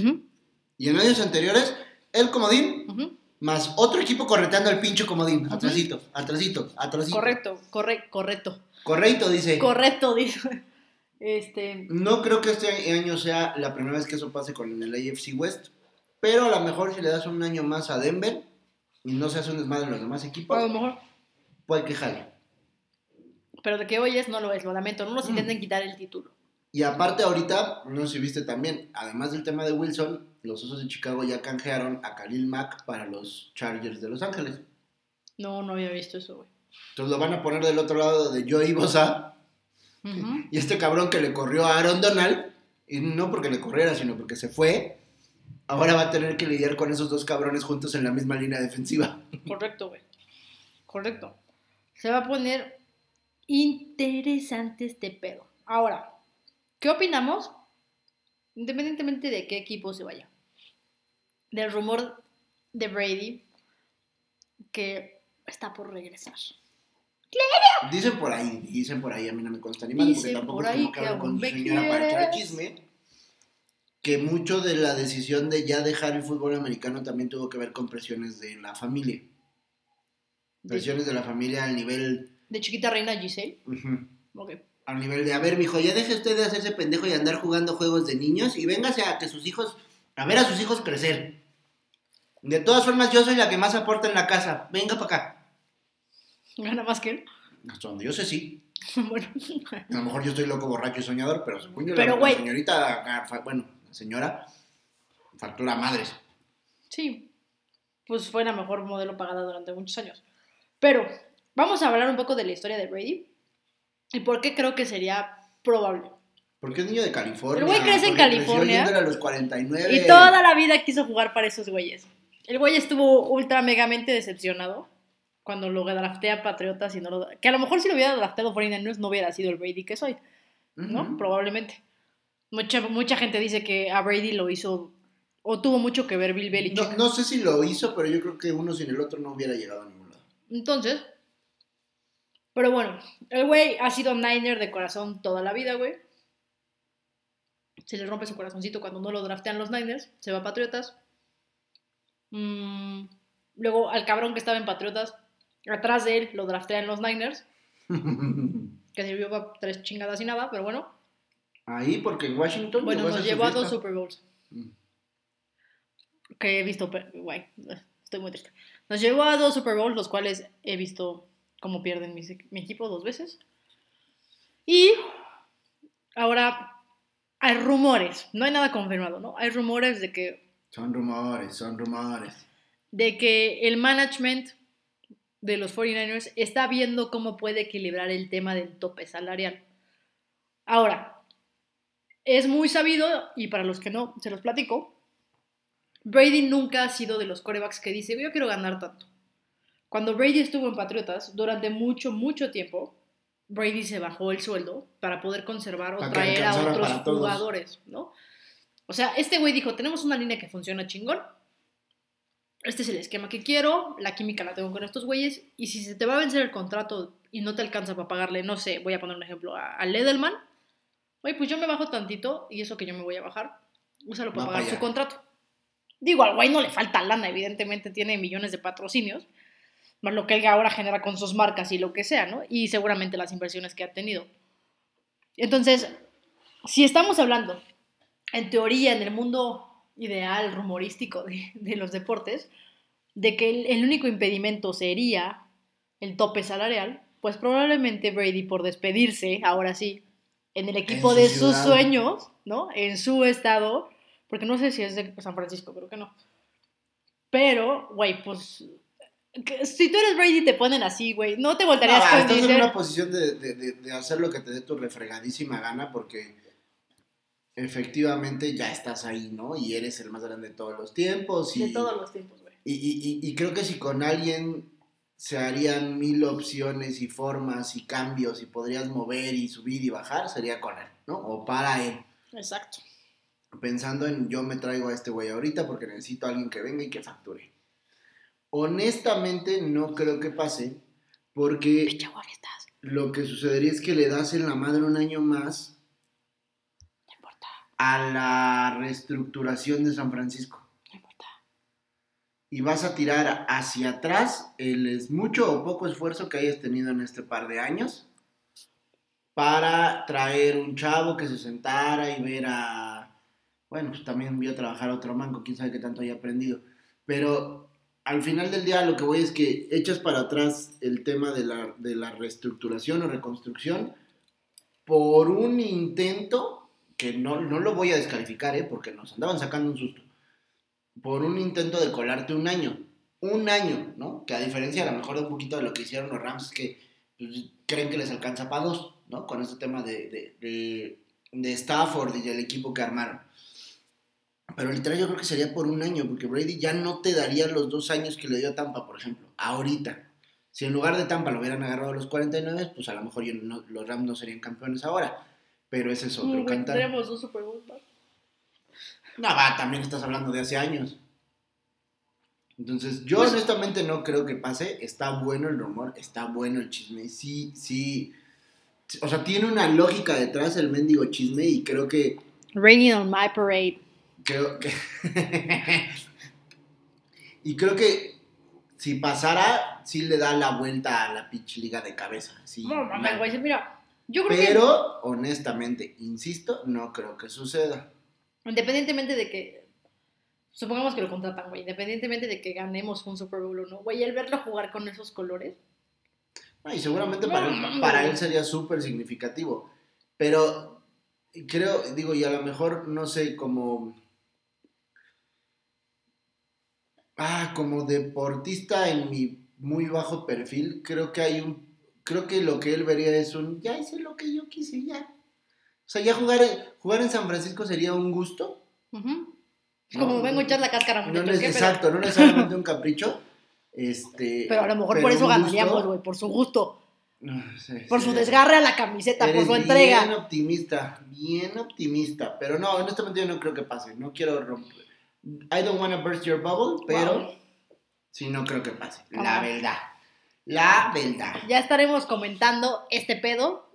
Y en años anteriores, el comodín más otro equipo correteando al pinche comodín. Atrasito, atrasito, atrasito. Correcto, corre, correcto. Correcto, dice. Correcto, dice. Este. No creo que este año sea la primera vez que eso pase con el AFC West, pero a lo mejor si le das un año más a Denver y no se hace un desmadre en los demás equipos, A lo mejor. puede que jale. Pero de que hoy es, no lo es, lo lamento. No nos Mm. intenten quitar el título. Y aparte ahorita, no sé si viste también, además del tema de Wilson, los Osos de Chicago ya canjearon a Khalil Mack para los Chargers de Los Ángeles. No, no había visto eso, güey. Entonces lo van a poner del otro lado de Joey Bosa y este cabrón que le corrió a Aaron Donald, y no porque le corriera, sino porque se fue, ahora va a tener que lidiar con esos dos cabrones juntos en la misma línea defensiva. Correcto, güey. Correcto. Se va a poner interesante este pedo. Ahora, ¿qué opinamos? Independientemente de qué equipo se vaya. Del rumor de Brady que está por regresar. Dicen por ahí, dicen por ahí, a mí no me consta ni mal, porque tampoco por ahí como que hablo con me señora para echar chisme, que mucho de la decisión de ya dejar el fútbol americano también tuvo que ver con presiones de la familia. De, Presiones de la familia al nivel, de chiquita reina Giselle. ujú, Ok. Al nivel de, a ver, mijo, ya deje usted de hacerse pendejo y andar jugando juegos de niños y véngase a que sus hijos, a ver a sus hijos crecer. De todas formas, yo soy la que más aporta en la casa. Venga para acá. Gana más que él. Hasta donde yo sé, sí. (laughs) bueno. A lo mejor yo estoy loco, borracho y soñador, pero según yo, Pero, la, la señorita, ah, bueno, la señora, factura madres. Sí, pues fue la mejor modelo pagada durante muchos años. Pero vamos a hablar un poco de la historia de Brady y por qué creo que sería probable. Porque es niño de California. El güey crece en California. a los 49. Y toda la vida quiso jugar para esos güeyes. El güey estuvo ultra megamente decepcionado cuando lo draftea Patriotas y no lo... Que a lo mejor si lo hubiera drafteado 49ers no hubiera sido el Brady que soy, ¿no? Ujú. Probablemente. Mucha, mucha gente dice que a Brady lo hizo o tuvo mucho que ver Bill Belichick. No, no sé si lo hizo, pero yo creo que uno sin el otro no hubiera llegado a ningún lado. Entonces, pero bueno, el güey ha sido Niner de corazón toda la vida, güey. Se le rompe su corazoncito cuando no lo draftean los Niners, se va a Patriotas. Mm, luego al cabrón que estaba en Patriotas, atrás de él lo draftean los Niners, (laughs) que sirvió para tres chingadas y nada, pero bueno. Ahí, porque en Washington. Bueno, nos llevó a dos. Super Bowls. Mm. que he visto, guay, estoy muy triste. Nos llevó a dos Super Bowls, los cuales he visto cómo pierden mi, equipo dos veces. Y ahora hay rumores, no hay nada confirmado, ¿no? Hay rumores de que, Son rumores, son rumores. de que el management de los 49ers está viendo cómo puede equilibrar el tema del tope salarial. Ahora, es muy sabido, y para los que no, se los platico, Brady nunca ha sido de los corebacks que dice, yo quiero ganar tanto. Cuando Brady estuvo en Patriotas, durante mucho, mucho tiempo, Brady se bajó el sueldo para poder conservar o Para traer a otros jugadores, ¿no? O sea, este güey dijo, tenemos una línea que funciona chingón, este es el esquema que quiero, la química la tengo con estos güeyes, y si se te va a vencer el contrato y no te alcanza para pagarle, no sé, voy a poner un ejemplo, a, a Ledelman, oye, pues yo me bajo tantito, y eso que yo me voy a bajar, úsalo para pagar pa' su contrato. Digo, al güey no le falta lana, evidentemente tiene millones de patrocinios, más lo que él ahora genera con sus marcas y lo que sea, ¿no? Y seguramente las inversiones que ha tenido. Entonces, si estamos hablando, en teoría, en el mundo ideal, rumorístico de, de los deportes, de que el, el único impedimento sería el tope salarial, pues probablemente Brady por despedirse, ahora sí, en el equipo su de sus sueños, ¿no? En su estado, porque no sé si es de San Francisco, creo que no. Pero, güey, pues si tú eres Brady te ponen así, güey, no te No, voltarías va, con estás en una posición de, de- de- de hacer lo que te dé tu refregadísima gana porque efectivamente ya estás ahí, ¿no? Y eres el más grande de todos los tiempos. Y, de todos los tiempos, güey. y, y- y- y creo que si con alguien se harían mil opciones y formas y cambios y podrías mover y subir y bajar, sería con él, ¿no? O para él. Exacto. Pensando en yo me traigo a este güey ahorita porque necesito a alguien que venga y que facture. Honestamente no creo que pase porque lo que sucedería es que le das en la madre un año más no importa, a la reestructuración de San Francisco. no importa. Y vas a tirar hacia atrás el mucho o poco esfuerzo que hayas tenido en este par de años para traer un chavo que se sentara y ver a... Bueno, pues también vio trabajar a otro manco, quién sabe qué tanto haya aprendido. Pero al final del día lo que voy es que echas para atrás el tema de la, de la reestructuración o reconstrucción por un intento que no, no lo voy a descalificar, ¿eh? porque nos andaban sacando un susto, por un intento de colarte un año. Un año, ¿no? Que a diferencia a lo mejor de un poquito de lo que hicieron los Rams, que pues, creen que les alcanza para dos, ¿no? Con este tema de, de, de, de Stafford y del equipo que armaron. Pero literal yo creo que sería por un año, porque Brady ya no te daría los dos años que le dio a Tampa, por ejemplo, ahorita. Si en lugar de Tampa lo hubieran agarrado a los 49, pues a lo mejor yo no- los Rams no serían campeones ahora. Pero ese es otro güey, cantar. Tenemos dos Super. No, va, también estás hablando de hace años. Entonces, yo Pues- honestamente no creo que pase. Está bueno el rumor, está bueno el chisme. Sí, sí. O sea, tiene una lógica detrás el mendigo chisme y creo que. Raining on my parade. Creo que. (laughs) y creo que si pasara, sí le da la vuelta a la pitch liga de cabeza. Sí, No, mames, güey, mira, yo creo Pero, honestamente, insisto, no creo que suceda. independientemente de que, supongamos que lo contratan, güey, independientemente de que ganemos un Super Bowl o no, güey, el verlo jugar con esos colores, No, y seguramente No, para, para él sería súper significativo. Pero creo, digo, y a lo mejor, no sé, como... Ah, como deportista en mi muy bajo perfil, creo que hay un... Creo que lo que él vería es un... Ya hice lo que yo quise, ya. sea, ya jugar, jugar en San Francisco sería un gusto. Es No, como vengo a echar la cáscara, No muchachos. neces- ¿qué pedo? exacto, no necesariamente un capricho. Este, Pero a lo mejor pero por eso ganaríamos, güey, por su gusto, No, sí, por su desgarre a la camiseta, por su entrega. Bien optimista, bien optimista. Pero no, honestamente yo no creo que pase. No quiero romper. I don't want to burst your bubble, pero Wow. sí no creo que pase. La verdad. La verdad. Ya estaremos comentando este pedo.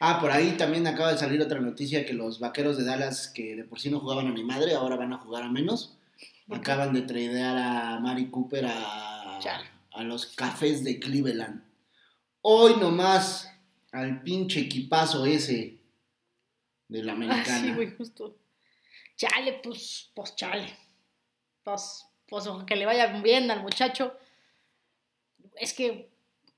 Ah, por ahí también acaba de salir otra noticia que los vaqueros de Dallas, que de por sí no jugaban a ni madre, ahora van a jugar a menos. Acaban de tradear a Mari Cooper a, los cafés de Cleveland. Hoy nomás al pinche equipazo ese de la Ah, americana. sí, güey, justo. Chale, pues, pues chale. Pues, pues que le vaya bien al muchacho. Es que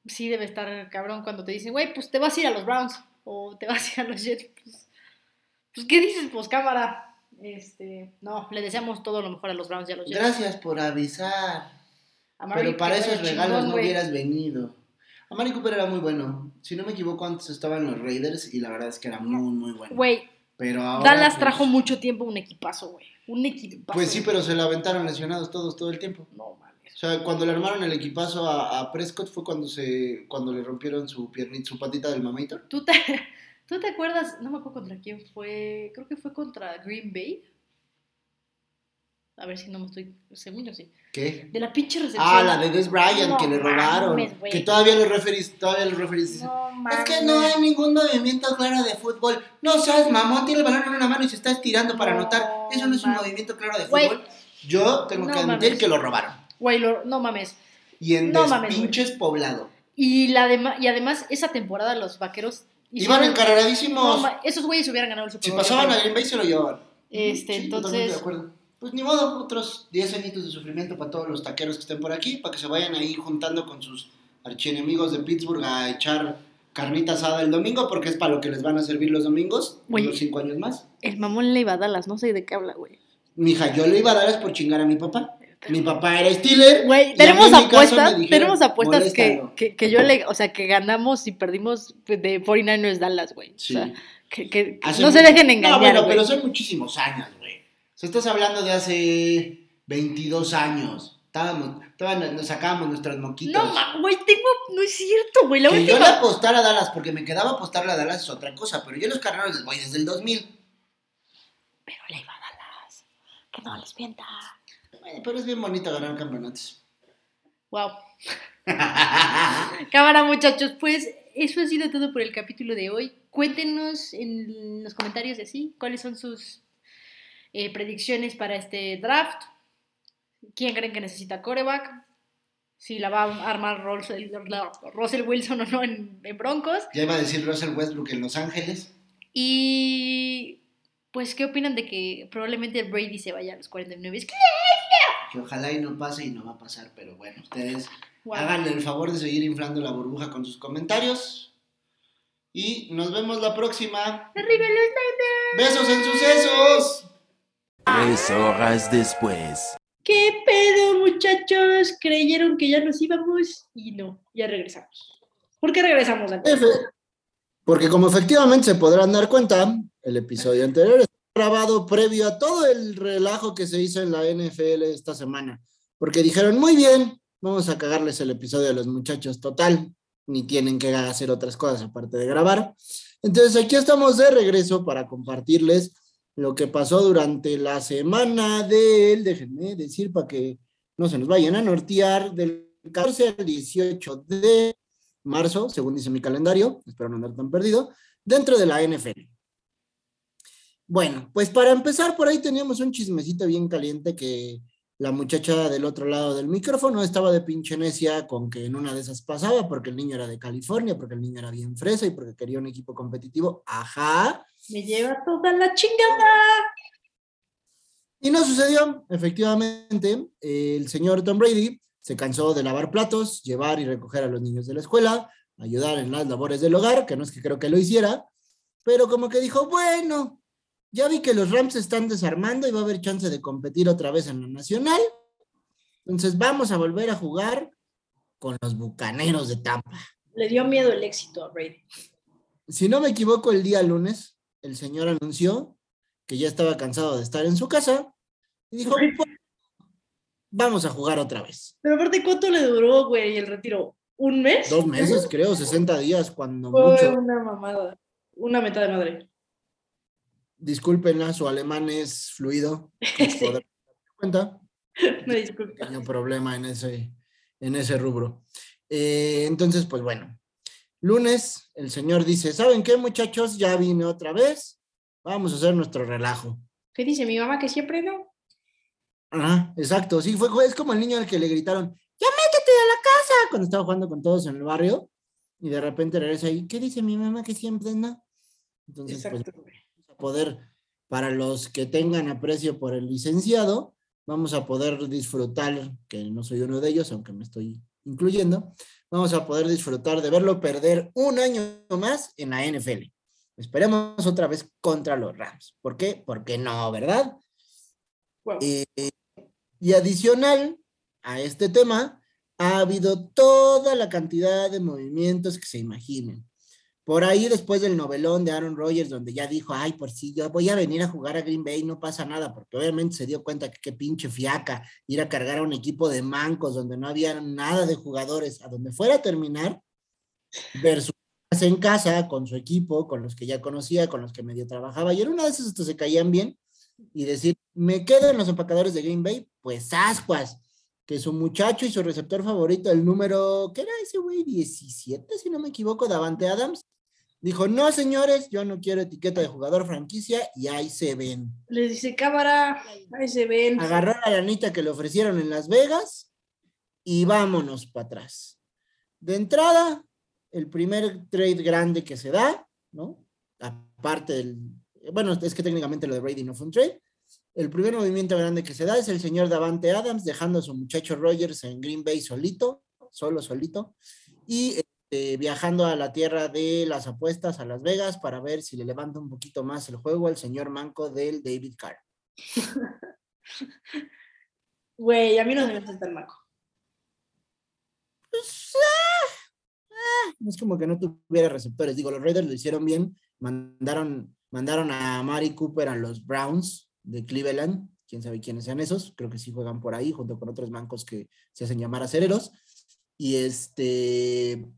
sí debe estar cabrón cuando te dicen, güey, pues te vas a ir a los Browns o te vas a ir a los Jets. Pues, pues ¿qué dices? Pues cámara. Este, no, le deseamos todo lo mejor a los Browns y a los Jets. Gracias por avisar. Pero para esos regalos chingón, no hubieras venido. A Mari Cooper era muy bueno. Si no me equivoco, antes estaba en los Raiders y la verdad es que era muy, muy bueno. Güey, Pero ahora, Dallas pues, trajo mucho tiempo un equipazo, güey. Un equipazo. Pues sí, pero se la aventaron lesionados todos todo el tiempo. No mames. O sea, cuando le armaron el equipazo a, a Prescott fue cuando se cuando le rompieron su piernita, su patita del mamator. ¿Tú te, (laughs) ¿Tú te acuerdas? No me acuerdo contra quién fue. Creo que fue contra Green Bay. A ver si no me estoy. Según yo sí. ¿Qué? De la pinche recepción. Ah, la de Des Bryant No que le robaron. mames, que todavía los referees, todavía dicen, No mames. Es que no hay ningún movimiento claro de fútbol. No seas mamón, tiene el balón en una mano y se está estirando para No, anotar. Eso no es un mames. movimiento claro de fútbol. Yo tengo No que admitir mames. que lo robaron. Güey, no mames. Y en No mames, pinches poblado. Y, la dema- y además, esa temporada los vaqueros. Iban encargadísimos. Esos güeyes hubieran ganado el Super si Bowl. pasaban yo a. Green Bay se lo llevaban. Este, Sí, entonces- de acuerdo. Pues ni modo, otros 10 añitos de sufrimiento para todos los taqueros que estén por aquí, para que se vayan ahí juntando con sus archienemigos de Pittsburgh a echar carnita asada el domingo, porque es para lo que les van a servir los domingos, Güey. unos 5 años más. El mamón le iba a Dallas, no sé de qué habla, güey. Mija, yo le iba a dar es por chingar a mi papá. Mi papá era Steeler. Güey, tenemos apuestas, dijeron, tenemos apuestas que, que, que yo le, o sea, que ganamos y perdimos de 49ers Dallas, güey. Sí. O sea, que, no se dejen engañar, No, bueno, pero son muchísimos años, güey. O sea, estás hablando de hace 22 años. Estábamos, todavía nos sacábamos nuestros moquitos. No, güey, tengo, no es cierto, güey, la que yo última. le apostara a Dallas, porque me quedaba apostarle a Dallas es otra cosa, pero yo los carneros les voy desde el 2000. Pero le iba a Dallas, que no les mienta. Bueno, pero es bien bonito ganar campeonatos. Wow. (laughs) Cámara, muchachos, pues eso ha sido todo por el capítulo de hoy. Cuéntenos en los comentarios de sí cuáles son sus eh, predicciones para este draft. ¿Quién creen que necesita coreback? Si la va a armar Russell, Russell Wilson o no en, en Broncos. ya iba a decir Russell Westbrook en Los Ángeles. Y pues, ¿qué opinan de que probablemente Brady se vaya a los 49? Es que, ojalá y no pase y no va a pasar, pero bueno, ustedes wow. háganle el favor de seguir inflando la burbuja con sus comentarios. Y nos vemos la próxima. ¡Arriba los Besos en sucesos. Tres horas después. ¿Qué pedo, muchachos? Creyeron que ya nos íbamos y no, ya regresamos. ¿Por qué regresamos, Dante? F. Porque como efectivamente se podrán dar cuenta, el episodio anterior está grabado previo a todo el relajo que se hizo en la NFL esta semana. Porque dijeron, muy bien, vamos a cagarles el episodio a los muchachos total, ni tienen que hacer otras cosas aparte de grabar. Entonces aquí estamos de regreso para compartirles lo que pasó durante la semana del, déjenme decir para que no se nos vayan a nortear, del 14 al 18 de marzo, según dice mi calendario, espero no andar tan perdido, dentro de la NFL. Bueno, pues para empezar, por ahí teníamos un chismecito bien caliente que la muchacha del otro lado del micrófono estaba de pinche necia con que en una de esas pasaba porque el niño era de California, porque el niño era bien fresa y porque quería un equipo competitivo. Ajá. Me lleva toda la chingada. Y no sucedió, efectivamente, el señor Tom Brady se cansó de lavar platos, llevar y recoger a los niños de la escuela, ayudar en las labores del hogar, que no es que creo que lo hiciera, pero como que dijo, bueno, ya vi que los Rams se están desarmando y va a haber chance de competir otra vez en la nacional, entonces vamos a volver a jugar con los Bucaneros de Tampa. Le dio miedo el éxito a Brady. si no me equivoco, el día lunes, el señor anunció que ya estaba cansado de estar en su casa y dijo. "Pues, vamos a jugar otra vez. Pero aparte, ¿cuánto le duró, güey, el retiro? ¿Un mes? Dos meses, creo, 60 días, cuando Fue mucho. una mamada. Una meta de madre. Discúlpenla, su alemán es fluido. (laughs) Sí. darse cuenta. (laughs) Me disculpa. pequeño problema en ese, en ese rubro. Eh, entonces, pues bueno, lunes el señor dice, ¿saben qué muchachos? Ya vine otra vez, vamos a hacer nuestro relajo. ¿Qué dice mi mamá que siempre no? Ajá, exacto, sí, fue, es como el niño al que le gritaron, ya métete a la casa, cuando estaba jugando con todos en el barrio, y de repente regresa ahí, ¿qué dice mi mamá que siempre no? Entonces, pues, Exacto. güey. Poder, para los que tengan aprecio por el licenciado, vamos a poder disfrutar, que no soy uno de ellos, aunque me estoy incluyendo, vamos a poder disfrutar de verlo perder un año más en la NFL. Esperemos otra vez contra los Rams. ¿Por qué? Porque no, ¿verdad? Eh, y adicional a este tema, ha habido toda la cantidad de movimientos que se imaginen. Por ahí, después del novelón de Aaron Rodgers, donde ya dijo, ay, por si yo voy a venir a jugar a Green Bay, no pasa nada, porque obviamente se dio cuenta que qué pinche fiaca ir a cargar a un equipo de mancos donde no había nada de jugadores, a donde fuera a terminar, versus en casa con su equipo, con los que ya conocía, con los que medio trabajaba, y en una de esas hasta se caían bien, y decir, me quedo en los empacadores de Green Bay, pues ascuas, que su muchacho y su receptor favorito, el número, ¿qué era ese güey? 17, si no me equivoco, Davante Adams, dijo, no señores, yo no quiero etiqueta de jugador franquicia, y ahí se ven. Les dice, cámara, ahí se ven. Agarró la lanita que le ofrecieron en Las Vegas, y vámonos para atrás. De entrada, el primer trade grande que se da, ¿no? Aparte del, bueno, es que técnicamente lo de Brady no fue un trade. El primer movimiento grande que se da es el señor Davante Adams dejando a su muchacho Rogers en Green Bay solito, solo solito, y este, viajando a la tierra de las apuestas a Las Vegas para ver si le levanta un poquito más el juego al señor manco del David Carr. Güey, a mí no me hace tan maco. Pues, ah, ah, no es como que no tuviera receptores. Digo, los Raiders lo hicieron bien. Mandaron, mandaron a Mari Cooper a los Browns de Cleveland. Quién sabe quiénes sean esos. Creo que sí juegan por ahí, junto con otros bancos que se hacen llamar acereros. Y este.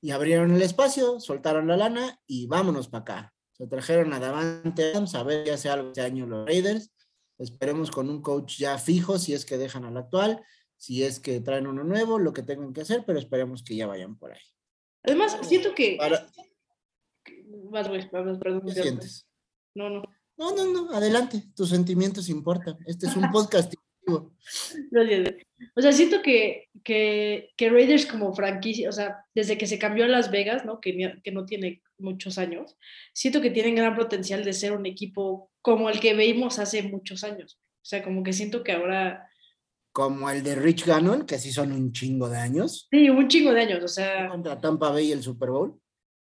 Y abrieron el espacio, soltaron la lana y vámonos para acá. Se trajeron a Davante Adams a ver qué hace algo este año los Raiders. Esperemos con un coach ya fijo, si es que dejan al actual si es que traen uno nuevo, lo que tengan que hacer, pero esperemos que ya vayan por ahí. Además, siento que. Para- perdón. ¿Qué te- sientes? No, no. No, no, no, adelante, tus sentimientos importan. Este es un podcast. (laughs) Gracias. O sea, siento que, que, que Raiders como franquicia, o sea, desde que se cambió a Las Vegas, ¿no? Que, que no tiene muchos años, siento que tienen gran potencial de ser un equipo como el que veíamos hace muchos años. O sea, como que siento que ahora, Como el de Rich Gannon, que sí son un chingo de años. sí, un chingo de años, o sea, Contra Tampa Bay el Super Bowl.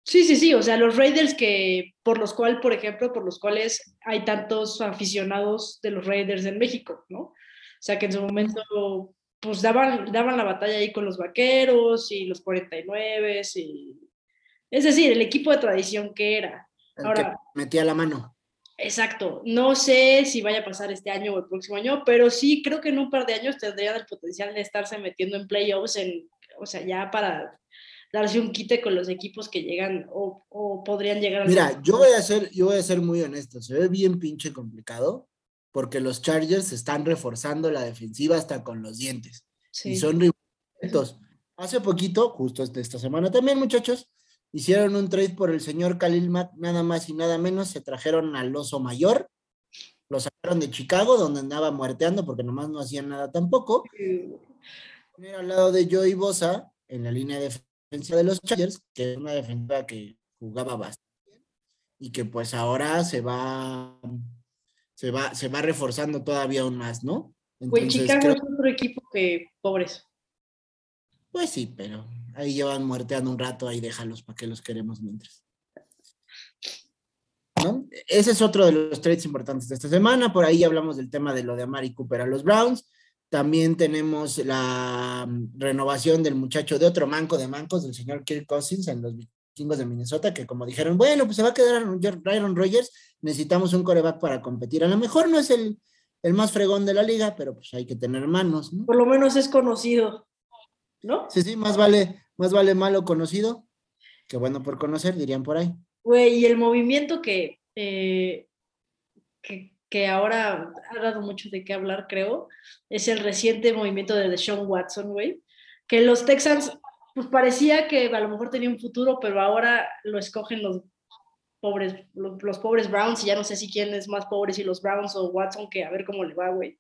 sí, sí, sí, o sea, los Raiders que, por los cuales, por ejemplo, por los cuales hay tantos aficionados de los Raiders en México, ¿no? O sea, que en su momento, pues daban, daban la batalla ahí con los vaqueros y los 49 y... Es decir, el equipo de tradición que era. El Ahora- que metía la mano. Exacto. No sé si vaya a pasar este año o el próximo año, pero sí creo que en un par de años tendrían el potencial de estarse metiendo en playoffs, en, o sea, ya para darse un quite con los equipos que llegan o, o podrían llegar a Mira, yo voy a ser, yo voy a ser muy honesto. Se ve bien pinche complicado porque los Chargers están reforzando la defensiva hasta con los dientes. Sí. y son rivalitos. Hace poquito, justo este- esta semana también, muchachos, hicieron un trade por el señor Khalil Mack, nada más y nada menos, se trajeron al oso mayor, lo sacaron de Chicago, donde andaba muerteando porque nomás no hacían nada tampoco, Poner al lado de Joey Bosa, en la línea de defensa de los Chargers, que es una defensa que jugaba bastante bien, y que pues ahora se va, se va, se va reforzando todavía aún más, ¿no? Entonces, Chicago creo- es otro equipo que pobres. Pues sí, pero ahí llevan muerteando un rato, ahí déjalos, ¿para qué los queremos mientras? ¿No? Ese es otro de los trades importantes de esta semana. Por ahí hablamos del tema de lo de Amari Cooper a los Browns. También tenemos la mm, renovación del muchacho de otro manco de mancos, del señor Kirk Cousins en los vikingos de Minnesota, que como dijeron, bueno, pues se va a quedar Aaron Rodgers, necesitamos un coreback para competir. A lo mejor no es el, el más fregón de la liga, pero pues hay que tener manos, ¿no? Por lo menos es conocido, ¿no? Sí, sí, más vale, más vale malo conocido que bueno por conocer, dirían por ahí. Güey, y el movimiento que, eh, que, que ahora ha dado mucho de qué hablar, creo, es el reciente movimiento de Deshaun Watson, güey, que los Texans, pues parecía que a lo mejor tenía un futuro, pero ahora lo escogen los pobres, los, los pobres Browns, y ya no sé si quién es más pobre, si los Browns o Watson, que a ver cómo le va, güey.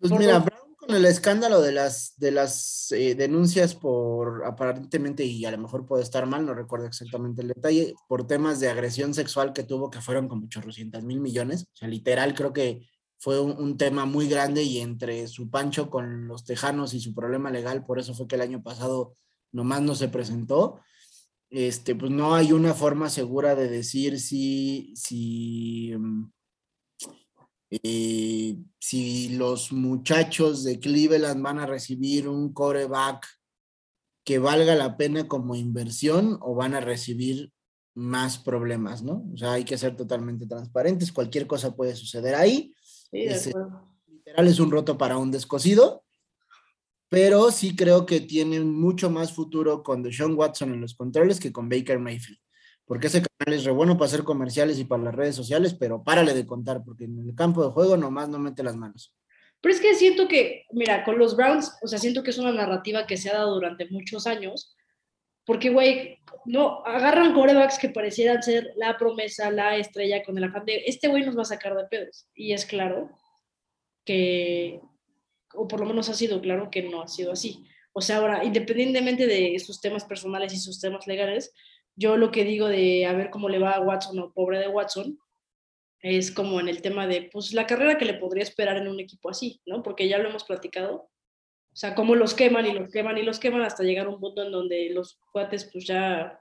Pues Por mira, lo- Brown con el escándalo de las, de las eh, denuncias por aparentemente, y a lo mejor puede estar mal, no recuerdo exactamente el detalle, por temas de agresión sexual que tuvo, que fueron como 800 mil millones. O sea, literal, creo que fue un, un tema muy grande y entre su pancho con los tejanos y su problema legal, por eso fue que el año pasado nomás no se presentó. Este, pues no hay una forma segura de decir si, si, mm, eh, si los muchachos de Cleveland van a recibir un coreback que valga la pena como inversión o van a recibir más problemas, ¿no? O sea, hay que ser totalmente transparentes, cualquier cosa puede suceder ahí. Sí. Literal es un roto para un descosido, pero sí creo que tiene mucho más futuro con Deshaun Watson en los controles que con Baker Mayfield. Porque ese canal es re bueno para hacer comerciales y para las redes sociales, pero párale de contar, porque en el campo de juego nomás no mete las manos. Pero es que siento que, mira, con los Browns, o sea, siento que es una narrativa que se ha dado durante muchos años, porque, güey, no, agarran corebacks que parecieran ser la promesa, la estrella, con el afán de, este güey nos va a sacar de pedos. Y es claro que, o por lo menos ha sido claro que no ha sido así. O sea, ahora, independientemente de sus temas personales y sus temas legales, yo lo que digo de a ver cómo le va a Watson o pobre de Watson, es como en el tema de, pues, la carrera que le podría esperar en un equipo así, ¿no? Porque ya lo hemos platicado. O sea, cómo los queman y los queman y los queman hasta llegar a un punto en donde los cuates, pues ya.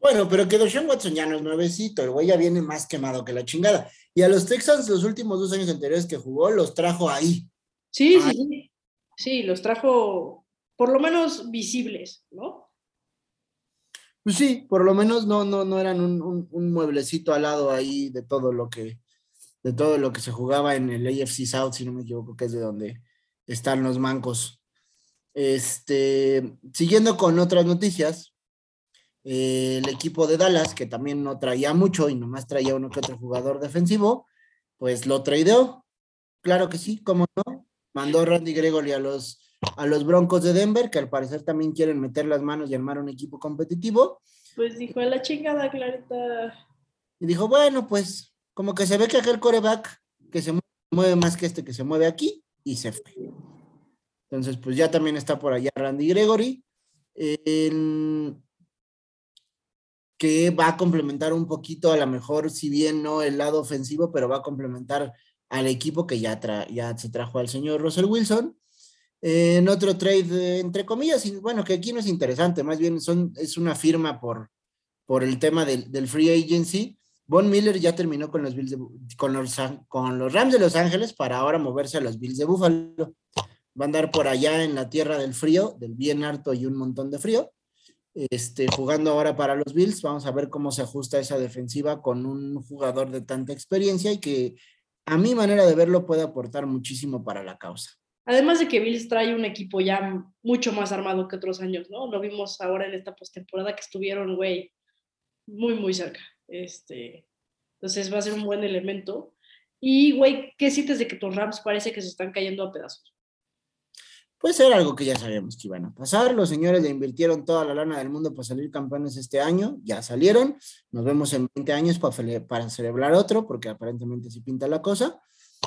Bueno, pero que Deshaun Watson ya no es nuevecito, el güey ya viene más quemado que la chingada. Y a los Texans los últimos dos años anteriores que jugó, los trajo ahí. Sí, sí, sí. Sí, los trajo por lo menos visibles, ¿no? Pues sí, por lo menos no, no, no eran un, un- un mueblecito al lado ahí de todo lo que, de todo lo que se jugaba en el AFC South, si no me equivoco, que es de donde están los mancos. Este, siguiendo con otras noticias, eh, el equipo de Dallas, que también no traía mucho y nomás traía uno que otro jugador defensivo, pues lo tradeó. Claro que sí, cómo no. Mandó Randy Gregory a los, a los Broncos de Denver, que al parecer también quieren meter las manos y armar un equipo competitivo. Pues dijo, a la chingada, Clarita. Y dijo, bueno, pues como que se ve que aquel coreback que se mue- mueve más que este que se mueve aquí, y se fue. Entonces, pues ya también está por allá Randy Gregory, que va a complementar un poquito, a lo mejor, si bien no el lado ofensivo, pero va a complementar al equipo que ya, tra- ya se trajo al señor Russell Wilson. En otro trade, eh, entre comillas, y bueno, que aquí no es interesante, más bien son, es una firma por, por el tema del, free agency. Von Miller ya terminó con los, Bills con, los, con los Rams de Los Ángeles para ahora moverse a los Bills de Buffalo. Va a andar por allá en la tierra del frío, del bien harto y un montón de frío. Este, jugando ahora para los Bills, vamos a ver cómo se ajusta esa defensiva con un jugador de tanta experiencia y que a mi manera de verlo puede aportar muchísimo para la causa. Además de que Bills trae un equipo ya mucho más armado que otros años, ¿no? Lo vimos ahora en esta postemporada que estuvieron, güey, muy, muy cerca. Este, entonces va a ser un buen elemento. Y, güey, ¿qué sientes de que tus Rams parece que se están cayendo a pedazos? Puede ser algo que ya sabíamos que iban a pasar. Los señores le invirtieron toda la lana del mundo para salir campeones este año. Ya salieron. Nos vemos en 20 años para, cele- para celebrar otro, porque aparentemente sí pinta la cosa.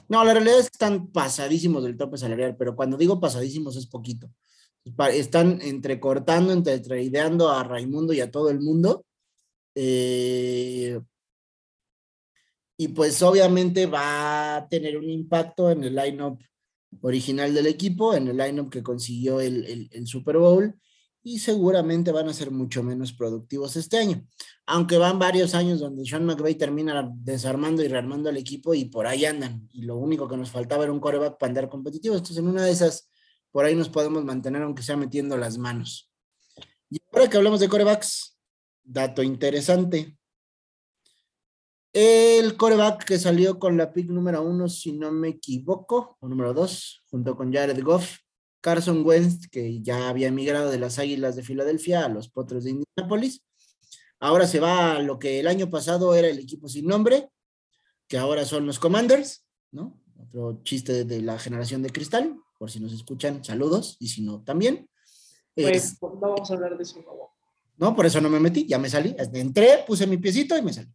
No, la realidad es que están pasadísimos del tope salarial, pero cuando digo pasadísimos es poquito. Están entrecortando, entre tradeando a Raimundo y a todo el mundo. Eh, y pues obviamente va a tener un impacto en el line-up original del equipo, en el lineup que consiguió el, el- el Super Bowl, y seguramente van a ser mucho menos productivos este año. Aunque van varios años donde Sean McVay termina desarmando y rearmando al equipo y por ahí andan. Y lo único que nos faltaba era un coreback para andar competitivo. Entonces, en una de esas, por ahí nos podemos mantener, aunque sea metiendo las manos. Y ahora que hablamos de corebacks, dato interesante. El coreback que salió con la pick número uno, si no me equivoco, o número dos, junto con Jared Goff, Carson Wentz, que ya había emigrado de las Águilas de Filadelfia a los Potros de Indianapolis. Ahora se va a lo que el año pasado era el equipo sin nombre, que ahora son los Commanders, ¿no? Otro chiste de la generación de cristal, por si nos escuchan, saludos, y si no, también. Pues Es- no vamos a hablar de eso. no. no, por eso no me metí, ya me salí. Entré, puse mi piecito y me salí.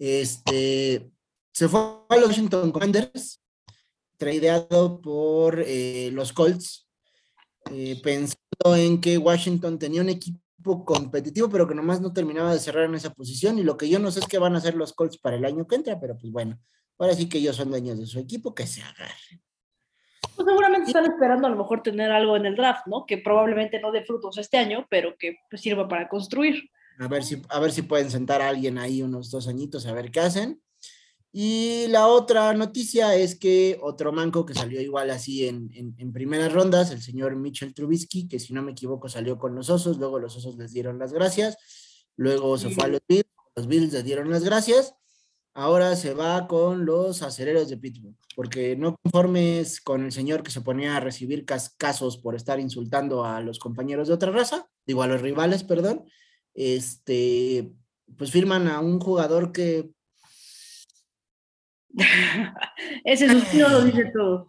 Este, se fue a los Washington Commanders, tradeado por eh, los Colts, eh, pensando en que Washington tenía un equipo competitivo, pero que nomás no terminaba de cerrar en esa posición. Y lo que yo no sé es qué van a hacer los Colts para el año que entra, pero pues bueno, ahora sí que ellos son dueños de su equipo, que se agarren. Pues seguramente están esperando a lo mejor tener algo en el draft, ¿no? Que probablemente no dé frutos este año, pero que pues, sirva para construir. A ver, si, a ver si pueden sentar a alguien ahí unos dos añitos a ver qué hacen. Y la otra noticia es que otro manco que salió igual así en, en, en primeras rondas, el señor Mitchell Trubisky, que si no me equivoco salió con los osos, luego los osos les dieron las gracias, luego se fue a los Bills, los Bills les dieron las gracias, ahora se va con los acereros de Pittsburgh, porque no conformes con el señor que se ponía a recibir cas- casos por estar insultando a los compañeros de otra raza, digo a los rivales, perdón, este, pues firman a un jugador que (laughs) Ese suspiro lo dice todo.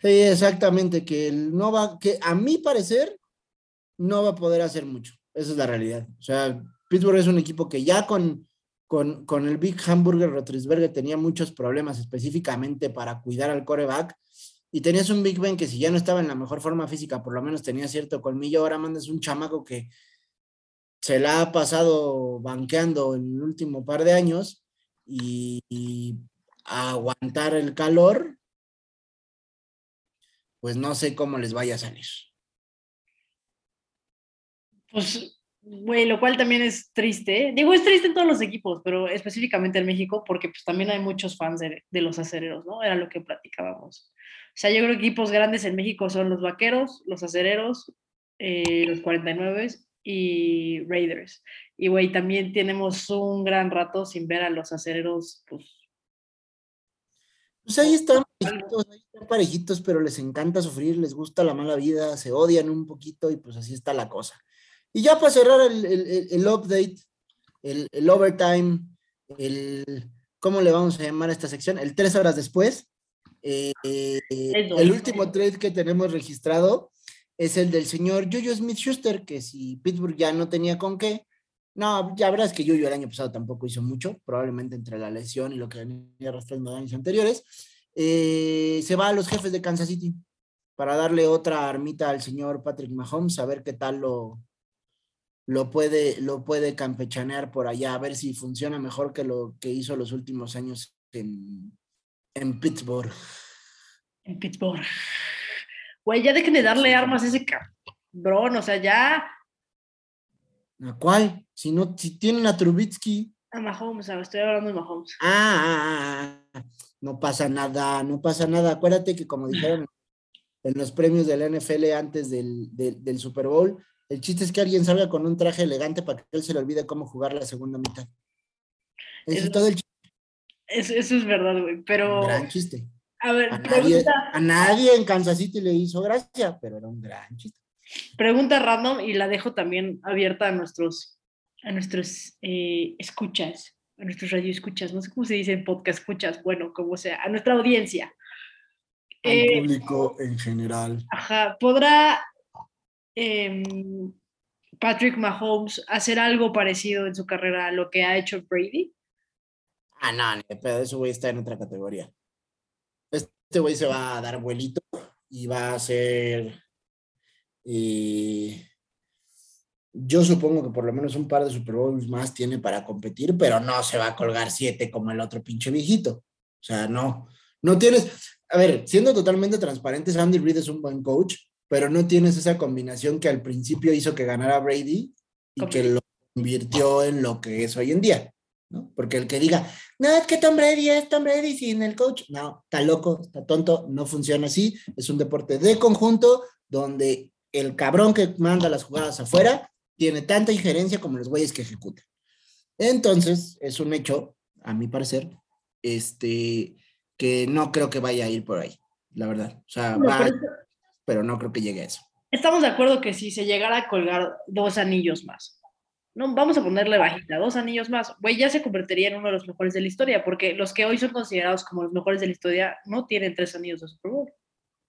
Sí, exactamente, que él no va, que a mi parecer no va a poder hacer mucho. Esa es la realidad. O sea, Pittsburgh es un equipo que ya con, con, con el Big Hamburger Rotlisberger tenía muchos problemas específicamente para cuidar al coreback. Y tenías un Big Ben que si ya no estaba en la mejor forma física, por lo menos tenía cierto colmillo. Ahora mandas un chamaco que se la ha pasado banqueando en el último par de años y, aguantar el calor, pues no sé cómo les vaya a salir. Pues, güey, lo cual también es triste. ¿eh? Digo, es triste en todos los equipos, pero específicamente en México, porque pues también hay muchos fans de, de los acereros, ¿no? Era lo que platicábamos. O sea, yo creo que equipos grandes en México son los vaqueros, los acereros, eh, los 49 y Raiders. Y, güey, también tenemos un gran rato sin ver a los acereros, pues, Pues ahí están parejitos, ahí están parejitos, pero les encanta sufrir, les gusta la mala vida, se odian un poquito y pues así está la cosa. Y ya para cerrar el, el- el- update, el, el overtime, el, ¿cómo le vamos a llamar a esta sección? El tres horas después. eh, eh, el último trade que tenemos registrado es el del señor Juju Smith Schuster, que si Pittsburgh ya no tenía con qué, no, ya verás que Juju el año pasado tampoco hizo mucho, probablemente entre la lesión y lo que venía arrastrando años anteriores, eh, se va a los jefes de Kansas City para darle otra armita al señor Patrick Mahomes, a ver qué tal lo, lo, puede, lo puede campechanear por allá, a ver si funciona mejor que lo que hizo los últimos años en, en Pittsburgh. en Pittsburgh. Güey, ya dejen de darle armas a ese cabrón, o sea, ya ¿A cuál? Si no, si tienen a Trubitsky. a Mahomes, o sea, estoy hablando de Mahomes. Ah, ah, ah, ah, no pasa nada, no pasa nada. Acuérdate que como dijeron en los premios de la NFL antes del, del, del Super Bowl, el chiste es que alguien salga con un traje elegante para que él se le olvide cómo jugar la segunda mitad. Ese es Eso- todo el chiste, Eso, eso es verdad, güey, un pero gran chiste. A ver, A nadie, pregunta, a nadie en Kansas City le hizo gracia, pero era un gran chiste. pregunta random y la dejo también abierta a nuestros, a nuestros eh, escuchas, a nuestros radio escuchas, no sé cómo se dice en podcast escuchas, bueno, como sea, a nuestra audiencia. Al Eh, público en general. Ajá, ¿podrá em, Patrick Mahomes hacer algo parecido en su carrera a lo que ha hecho Brady? Ah, no, ni de pedo, ese güey está en otra categoría. Este güey se va a dar vuelito y va a ser. eh, yo supongo que por lo menos un par de Super Bowls más tiene para competir, pero no se va a colgar siete como el otro pinche viejito. O sea, no. No tienes. A ver, siendo totalmente transparentes, Andy Reid es un buen coach, pero no tienes esa combinación que al principio hizo que ganara Brady y que lo convirtió en lo que es hoy en día. ¿no? Porque el que diga, no, es que Tom Brady es Tom Brady sin el coach, no, está loco, está tonto, no funciona así, es un deporte de conjunto donde el cabrón que manda las jugadas afuera tiene tanta injerencia como los güeyes que ejecutan. Entonces, es un hecho, a mi parecer, este, que no creo que vaya a ir por ahí, la verdad. O sea, Bueno, va, pero pero no creo que llegue a eso. estamos de acuerdo que si se llegara a colgar dos anillos más, no, vamos a ponerle bajita, dos anillos más, güey, ya se convertiría en uno de los mejores de la historia, porque los que hoy son considerados como los mejores de la historia no tienen tres anillos de Super Bowl.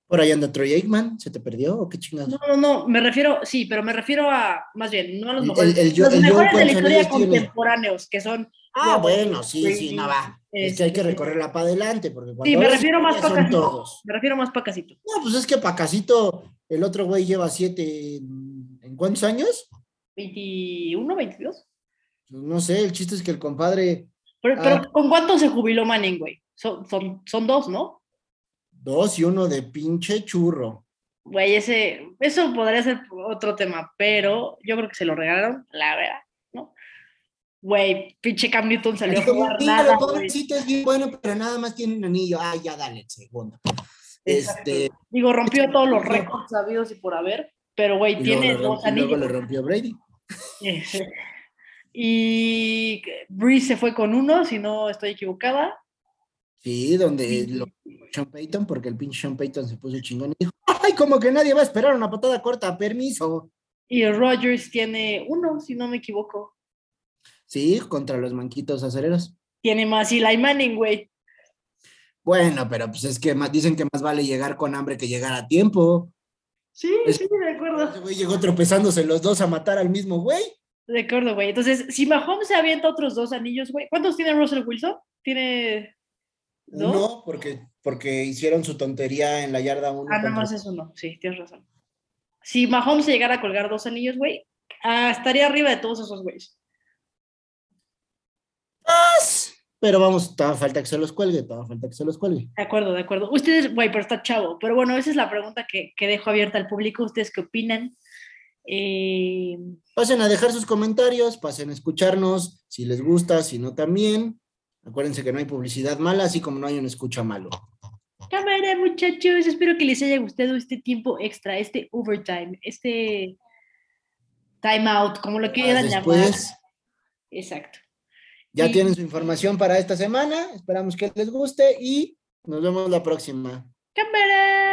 Por ahí anda Troy Aikman, ¿se te perdió o qué chingados? No, no, no, me refiero, sí, pero me refiero a, más bien, no a los mejores, el- el- los el mejores Joe, de la ¿cuántos historia tiene? contemporáneos, que son... Ah, Rob, bueno, sí, sí, Brady, no va. Es que hay que este, recorrerla para adelante, porque cuando Sí, me refiero más Pacasito. todos. Me refiero más para casito. No, pues es que Pacasito, el otro güey lleva siete, ¿en en cuántos años? ¿21, 22? Pues No sé, el chiste es que el compadre, Pero, Ah. pero ¿con cuánto se jubiló Manning, güey? Son, son, son dos, ¿no? dos y uno de pinche churro. Güey, ese, eso podría ser otro tema, pero yo creo que se lo regalaron, la verdad, ¿no? Güey, pinche Cam Newton salió a jugar "Sí, nada, pobrecito es bien bueno, pero nada más tiene un anillo. Ay, ya dale el segundo. Exacto. Este, Digo, rompió todos los récords sabidos y por haber, pero güey, tiene luego, dos romp- y luego anillos. le rompió Brady. y Breeze se fue con uno, si no estoy equivocada. Sí, donde lo Sean Payton, porque el pinche Sean Payton se puso chingón y dijo, ay, como que nadie va a esperar una patada corta, permiso. Y Rogers tiene uno, si no me equivoco. Sí, contra los manquitos acereros. Tiene más Eli Manning, güey. Bueno, pero pues es que más, dicen que más vale llegar con hambre que llegar a tiempo. Sí, Es- sí, de Ese acuerdo. güey llegó tropezándose los dos a matar al mismo güey. De acuerdo, güey. Entonces, si Mahomes se avienta otros dos anillos, güey, ¿cuántos tiene Russell Wilson? Tiene dos. No, porque, porque hicieron su tontería en la yarda uno. Ah, nada más eso no. Sí, tienes razón. Si Mahomes se llegara a colgar dos anillos, güey, ah, estaría arriba de todos esos güeyes. Pero vamos, todavía falta que se los cuelgue, todavía falta que se los cuelgue. De acuerdo, de acuerdo. Ustedes, güey, pero está chavo. Pero bueno, esa es la pregunta que, que dejo abierta al público. ¿Ustedes qué opinan? Eh, Pasen a dejar sus comentarios, pasen a escucharnos, si les gusta, si no también. Acuérdense que no hay publicidad mala, así como no hay un escucha malo. cámara, muchachos. Espero que les haya gustado este tiempo extra, este overtime, este time out, como lo quieran llamar. Exacto. Ya Sí. tienen su información para esta semana. Esperamos que les guste y nos vemos la próxima. Cámara.